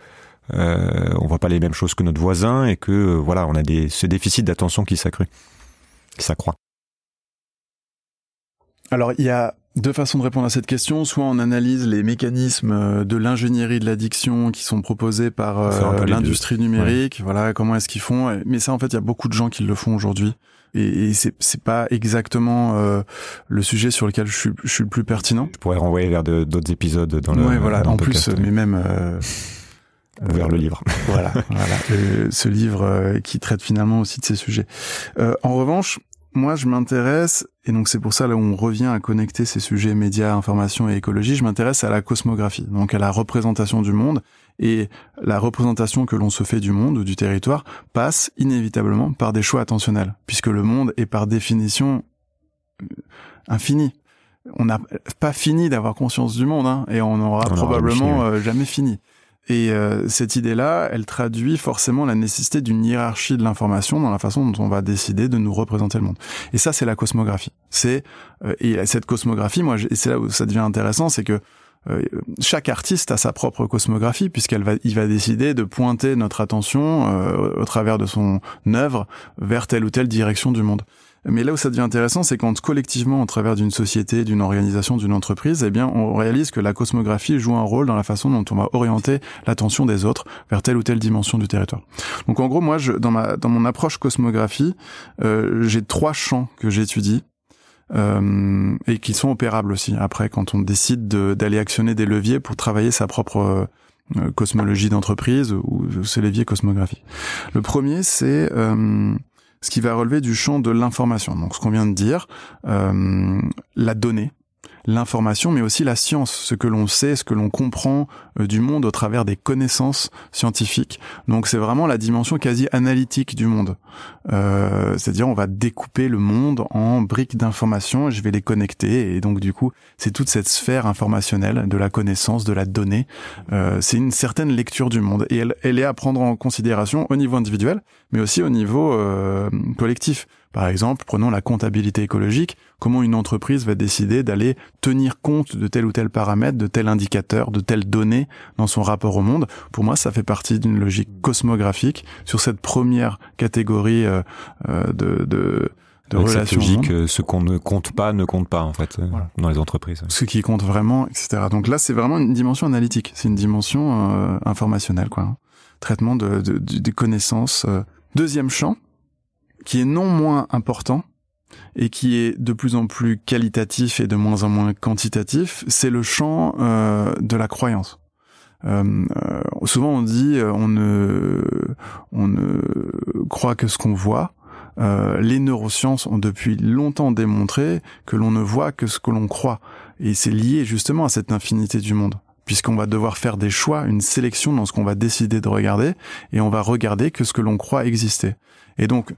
S1: euh, on voit pas les mêmes choses que notre voisin et que euh, voilà on a des ce déficit d'attention qui s'accroît qui s'accroît.
S8: Alors il y a deux façons de répondre à cette question. Soit on analyse les mécanismes euh, de l'ingénierie de l'addiction qui sont proposés par euh, l'industrie numérique. Ouais. Voilà, comment est-ce qu'ils font? Mais ça, en fait, il y a beaucoup de gens qui le font aujourd'hui et, et c'est c'est pas exactement euh, le sujet sur lequel je suis, je suis le plus pertinent.
S1: Je pourrais renvoyer vers d'autres épisodes dans le.
S8: Ouais, voilà.
S1: Dans
S8: en plus, mais même. Euh,
S1: vers le livre.
S8: voilà, voilà. Ce livre euh, qui traite finalement aussi de ces sujets. Euh, en revanche, moi, je m'intéresse, et donc c'est pour ça là où on revient à connecter ces sujets médias, information et écologie, je m'intéresse à la cosmographie, donc à la représentation du monde, et la représentation que l'on se fait du monde ou du territoire passe inévitablement par des choix attentionnels, puisque le monde est par définition euh, infini. On n'a pas fini d'avoir conscience du monde, hein, et on n'aura probablement euh, jamais fini. Et euh, cette idée-là, elle traduit forcément la nécessité d'une hiérarchie de l'information dans la façon dont on va décider de nous représenter le monde. Et ça, c'est la cosmographie. C'est euh, et cette cosmographie, moi, et c'est là où ça devient intéressant, c'est que euh, chaque artiste a sa propre cosmographie puisqu'elle va, il va décider de pointer notre attention euh, au travers de son œuvre vers telle ou telle direction du monde. Mais là où ça devient intéressant, c'est quand collectivement, au travers d'une société, d'une organisation, d'une entreprise, eh bien, on réalise que la cosmographie joue un rôle dans la façon dont on va orienter l'attention des autres vers telle ou telle dimension du territoire. Donc, en gros, moi, je, dans ma, dans mon approche cosmographie, euh, j'ai trois champs que j'étudie. Euh, et qui sont opérables aussi après quand on décide d'aller actionner des leviers pour travailler sa propre euh, cosmologie d'entreprise ou ce levier cosmographie. Le premier, c'est euh, ce qui va relever du champ de l'information. Donc ce qu'on vient de dire, euh, la donnée, l'information, mais aussi la science, ce que l'on sait, ce que l'on comprend euh, du monde au travers des connaissances scientifiques. Donc c'est vraiment la dimension quasi analytique du monde. Euh, C'est-à-dire on va découper le monde en briques d'informations je vais les connecter. Et donc du coup, c'est toute cette sphère informationnelle de la connaissance, de la donnée. Euh, c'est une certaine lecture du monde et elle, elle est à prendre en considération au niveau individuel, mais aussi au niveau euh, collectif. Par exemple, prenons la comptabilité écologique. Comment une entreprise va décider d'aller tenir compte de tel ou tel paramètre, de tel indicateur, de telle donnée dans son rapport au monde Pour moi, ça fait partie d'une logique cosmographique sur cette première catégorie euh, de, de de
S1: Avec
S8: relations.
S1: Cette logique, euh, ce qu'on ne compte pas ne compte pas en fait voilà. dans les entreprises.
S8: Ce qui compte vraiment, etc. Donc là, c'est vraiment une dimension analytique, c'est une dimension euh, informationnelle, quoi. Traitement de, de, de, des connaissances. Deuxième champ, qui est non moins important et qui est de plus en plus qualitatif et de moins en moins quantitatif, c'est le champ euh, de la croyance. Euh, euh, souvent on dit euh, on ne on ne croit que ce qu'on voit. Euh, les neurosciences ont depuis longtemps démontré que l'on ne voit que ce que l'on croit, et c'est lié justement à cette infinité du monde puisqu'on va devoir faire des choix, une sélection dans ce qu'on va décider de regarder, et on va regarder que ce que l'on croit exister. Et donc,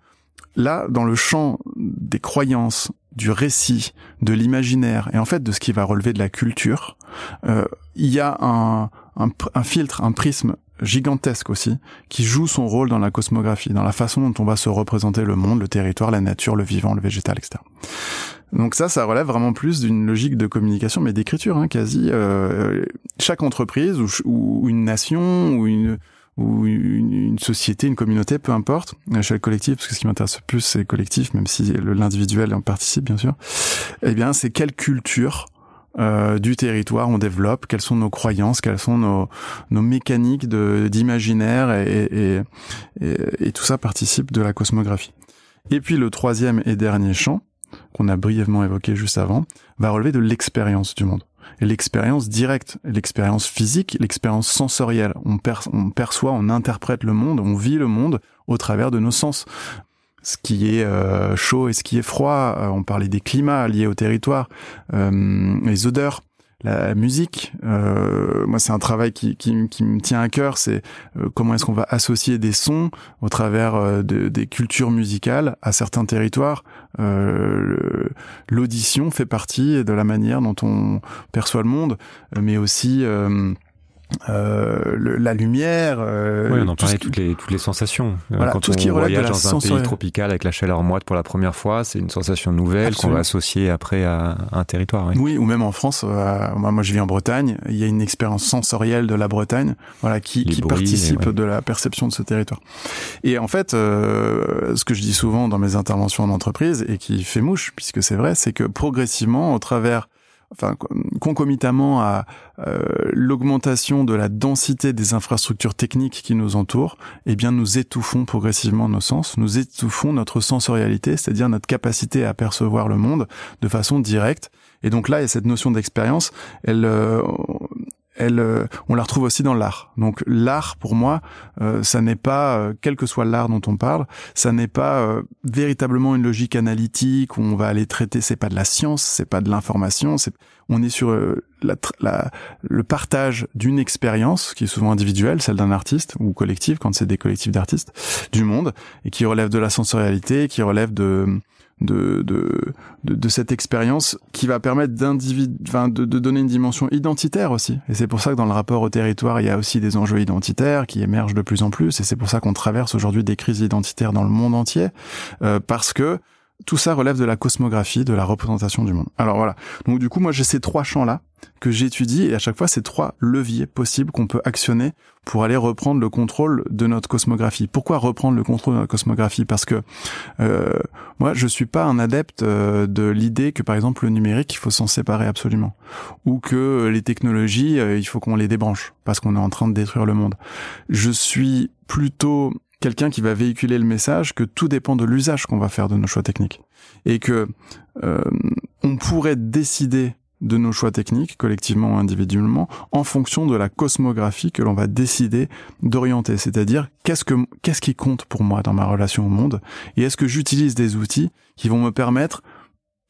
S8: là, dans le champ des croyances, du récit, de l'imaginaire, et en fait de ce qui va relever de la culture, euh, il y a un, un, un, filtre, un prisme gigantesque aussi, qui joue son rôle dans la cosmographie, dans la façon dont on va se représenter le monde, le territoire, la nature, le vivant, le végétal, etc. Donc ça, ça relève vraiment plus d'une logique de communication, mais d'écriture, hein, quasi. Euh, chaque entreprise ou, ou, une nation ou une ou une, une, société, une communauté, peu importe, à l'échelle collective, parce que ce qui m'intéresse le plus, c'est le collectif, même si l'individuel en participe, bien sûr, eh bien, c'est quelle culture euh, du territoire on développe, quelles sont nos croyances, quelles sont nos, nos mécaniques d'imaginaire et, et, et tout ça participe de la cosmographie. Et puis le troisième et dernier champ, qu'on a brièvement évoqué juste avant, va relever de l'expérience du monde. Et l'expérience directe, l'expérience physique, l'expérience sensorielle. On, perçoit, on interprète le monde, on vit le monde au travers de nos sens ce qui est euh, chaud et ce qui est froid. Euh, on parlait des climats liés au territoire, euh, les odeurs, la musique. moi, c'est un travail qui, qui, qui, me tient à cœur. C'est comment est-ce qu'on va associer des sons au travers de, des cultures musicales à certains territoires. L'audition fait partie de la manière dont on perçoit le monde, mais aussi euh, le, la lumière.
S1: Euh, oui, on en parlait toutes les toutes les sensations.
S8: Euh, voilà,
S1: Quand
S8: tout
S1: on
S8: ce qui relève
S1: voyage
S8: de la
S1: dans un pays tropical avec la chaleur moite pour la première fois, c'est une sensation nouvelle qu'on va associer après à un territoire. Oui.
S8: Oui, ou même en France. euh, moi, moi, je vis en Bretagne. Il y a une expérience sensorielle de la Bretagne, voilà, qui, qui
S1: bruits,
S8: participe
S1: ouais.
S8: de la perception de ce territoire. Et en fait, euh, ce que je dis souvent dans mes interventions en entreprise et qui fait mouche, puisque c'est vrai, c'est que progressivement, au travers enfin concomitamment à euh, l'augmentation de la densité des infrastructures techniques qui nous entourent, eh bien nous étouffons progressivement nos sens, nous étouffons notre sensorialité, c'est-à-dire notre capacité à percevoir le monde de façon directe. Et donc là, il y a cette notion d'expérience, elle euh, elle, euh, on la retrouve aussi dans l'art. Donc l'art, pour moi, euh, ça n'est pas, euh, quel que soit l'art dont on parle, ça n'est pas euh, véritablement une logique analytique où on va aller traiter. C'est pas de la science, c'est pas de l'information. C'est, on est sur euh, la, la- le partage d'une expérience qui est souvent individuelle, celle d'un artiste ou collective quand c'est des collectifs d'artistes du monde et qui relève de la sensorialité, qui relève de de, de, de, de cette expérience qui va permettre de, de donner une dimension identitaire aussi. Et c'est pour ça que dans le rapport au territoire, il y a aussi des enjeux identitaires qui émergent de plus en plus. Et c'est pour ça qu'on traverse aujourd'hui des crises identitaires dans le monde entier, euh, parce que tout ça relève de la cosmographie, de la représentation du monde. Alors voilà. Donc du coup, moi j'ai ces trois champs-là que j'étudie et à chaque fois c'est trois leviers possibles qu'on peut actionner pour aller reprendre le contrôle de notre cosmographie. Pourquoi reprendre le contrôle de notre cosmographie? Parce que euh, moi je suis pas un adepte euh, de l'idée que par exemple le numérique il faut s'en séparer absolument ou que les technologies euh, il faut qu'on les débranche parce qu'on est en train de détruire le monde. Je suis plutôt quelqu'un qui va véhiculer le message que tout dépend de l'usage qu'on va faire de nos choix techniques et que euh, on pourrait décider de nos choix techniques, collectivement ou individuellement, en fonction de la cosmographie que l'on va décider d'orienter. C'est-à-dire, qu'est-ce que, qu'est-ce qui compte pour moi dans ma relation au monde? Et est-ce que j'utilise des outils qui vont me permettre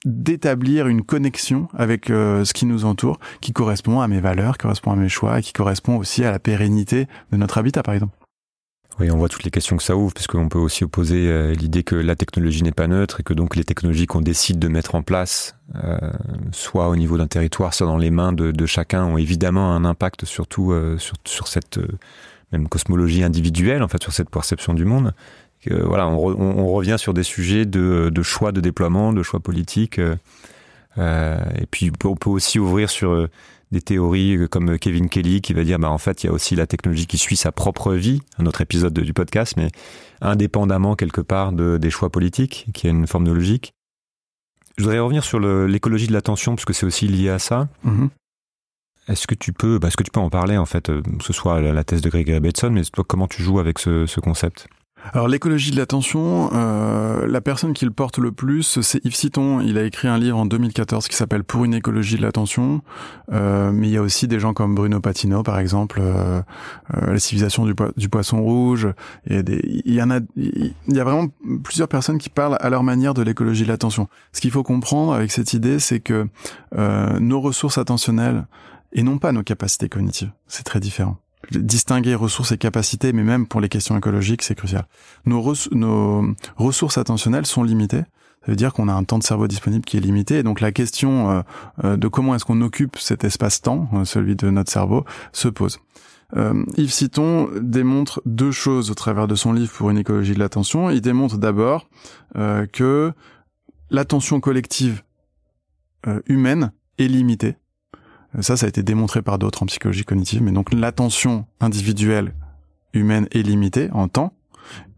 S8: d'établir une connexion avec euh, ce qui nous entoure, qui correspond à mes valeurs, qui correspond à mes choix, et qui correspond aussi à la pérennité de notre habitat, par exemple?
S1: Oui, on voit toutes les questions que ça ouvre, parce qu'on peut aussi opposer euh, l'idée que la technologie n'est pas neutre et que donc les technologies qu'on décide de mettre en place, euh, soit au niveau d'un territoire, soit dans les mains de, chacun, ont évidemment un impact surtout euh, sur, cette même cosmologie individuelle, en fait, sur cette perception du monde. Voilà, on, re- on, on revient sur des sujets de, de choix de déploiement, de choix politiques. euh, et puis on peut- aussi ouvrir sur des théories euh, comme Kevin Kelly qui va dire bah en fait il y a aussi la technologie qui suit sa propre vie, un autre épisode de- du podcast, mais indépendamment quelque part de, des choix politiques, qui a une forme de logique. Je voudrais revenir sur l'écologie de l'attention parce que c'est aussi lié à ça.
S8: Mhm.
S1: Est-ce que tu peux, bah, est-ce que tu peux en parler en fait, euh, que ce soit la, la thèse de Gregory Bateson, mais toi comment tu joues avec ce, ce concept?
S8: Alors l'écologie de l'attention, euh, la personne qui le porte le plus, c'est Yves Citon. Il a écrit un livre en 2014 qui s'appelle Pour une écologie de l'attention. Euh, mais il y a aussi des gens comme Bruno Patino, par exemple, euh, euh, la civilisation du, poi- du poisson rouge. Il y, a des, il y en a, il y a vraiment plusieurs personnes qui parlent à leur manière de l'écologie de l'attention. Ce qu'il faut comprendre avec cette idée, c'est que euh, nos ressources attentionnelles et non pas nos capacités cognitives, c'est très différent distinguer ressources et capacités, mais même pour les questions écologiques, c'est crucial. Nos, res- nos ressources attentionnelles sont limitées. Ça veut dire qu'on a un temps de cerveau disponible qui est limité. Et donc la question euh, euh, de comment est-ce qu'on occupe cet espace-temps, euh, celui de notre cerveau, se pose. Yves Citon démontre deux choses au travers de son livre pour une écologie de l'attention. Il démontre d'abord que l'attention collective humaine est limitée. Ça, ça a été démontré par d'autres en psychologie cognitive, mais donc l'attention individuelle humaine est limitée en temps,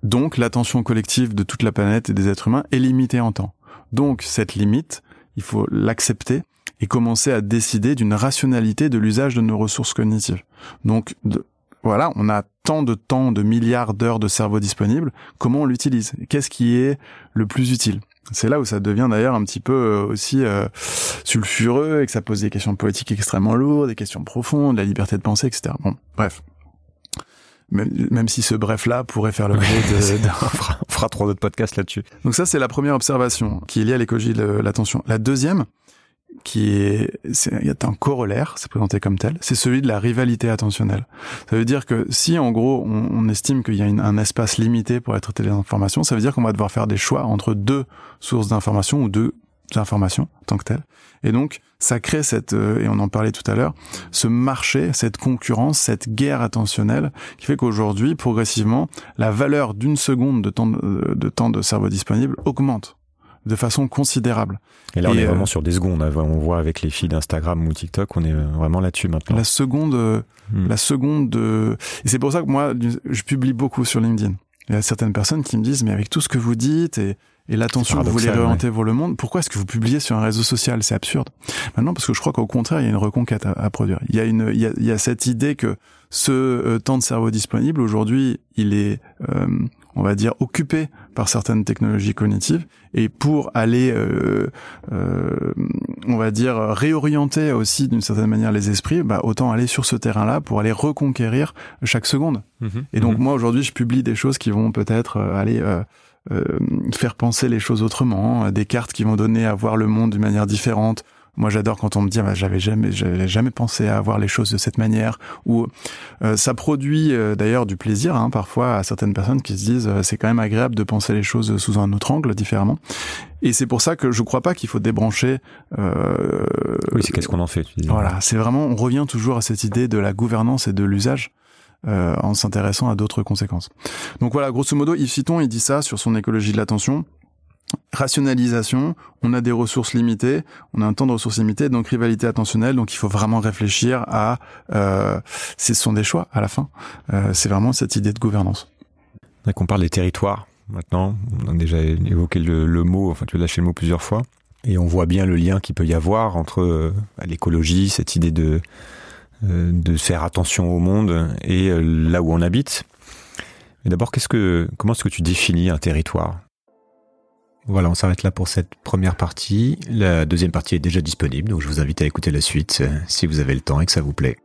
S8: donc l'attention collective de toute la planète et des êtres humains est limitée en temps. Donc cette limite, il faut l'accepter et commencer à décider d'une rationalité de l'usage de nos ressources cognitives. Donc, voilà, on a tant de temps, de milliards d'heures de cerveau disponibles, comment on l'utilise? Qu'est-ce qui est le plus utile? C'est là où ça devient d'ailleurs un petit peu euh, aussi euh, sulfureux et que ça pose des questions politiques extrêmement lourdes, des questions profondes, la liberté de penser, etc. Bon, bref. Même, si ce bref-là pourrait faire l'objet de,
S1: de... on, fera, on fera trois autres podcasts là-dessus.
S8: Donc ça, c'est la première observation qui est liée à l'écologie de l'attention. La deuxième, qui est, il y a un corollaire, c'est présenté comme tel, c'est celui de la rivalité attentionnelle. Ça veut dire que si en gros on, estime qu'il y a un espace limité pour être traité les informations, ça veut dire qu'on va devoir faire des choix entre deux sources d'informations ou deux informations tant que telles. Et donc ça crée cette, euh, et on en parlait tout à l'heure, ce marché, cette concurrence, cette guerre attentionnelle qui fait qu'aujourd'hui, progressivement, la valeur d'une seconde de temps de, de temps de cerveau disponible augmente de façon considérable.
S1: Et là, on est vraiment euh, sur des secondes. Hein. On voit avec les filles d'Instagram ou TikTok, on est vraiment là-dessus maintenant.
S8: La seconde, euh, hmm. la seconde, et c'est pour ça que moi, je publie beaucoup sur LinkedIn. Il y a certaines personnes qui me disent, mais avec tout ce que vous dites et, et l'attention que vous voulez réorienter vers le monde, pourquoi est-ce que vous publiez sur un réseau social? C'est absurde. Maintenant, parce que je crois qu'au contraire, il y a une reconquête à, produire. Il y a une, il y a, il y a cette idée que ce euh, temps de cerveau disponible aujourd'hui, il est on va dire, occupé par certaines technologies cognitives et pour aller, euh, euh, on va dire, réorienter aussi d'une certaine manière les esprits, bah, autant aller sur ce terrain-là pour aller reconquérir chaque seconde. Mhm. et donc mhm. moi aujourd'hui, je publie des choses qui vont peut-être euh, aller faire penser les choses autrement, des cartes qui vont donner à voir le monde d'une manière différente, moi, j'adore quand on me dit, ah, bah, j'avais jamais, j'avais jamais pensé à voir les choses de cette manière. Ou euh, ça produit euh, d'ailleurs du plaisir, hein, parfois à certaines personnes qui se disent, euh, c'est quand même agréable de penser les choses sous un autre angle, différemment. Et c'est pour ça que je crois pas qu'il faut débrancher.
S1: oui, c'est qu'est-ce qu'on en fait. Tu
S8: dis. Voilà, c'est vraiment, on revient toujours à cette idée de la gouvernance et de l'usage. en s'intéressant à d'autres conséquences. Donc voilà, grosso modo, Yves Citon, il dit ça sur son écologie de l'attention rationalisation, on a des ressources limitées, on a un temps de ressources limité, donc rivalité attentionnelle, donc il faut vraiment réfléchir à, euh, ce sont des choix à la fin, euh, c'est vraiment cette idée de gouvernance.
S1: Donc on parle des territoires maintenant, on a déjà évoqué le, mot, enfin tu as lâché le mot plusieurs fois, et on voit bien le lien qu'il peut y avoir entre euh, l'écologie, cette idée de, euh, de faire attention au monde et là où on habite. Mais d'abord, qu'est-ce que, comment est-ce que tu définis un territoire? Voilà, on s'arrête là pour cette première partie. La deuxième partie est déjà disponible, donc je vous invite à écouter la suite euh, si vous avez le temps et que ça vous plaît.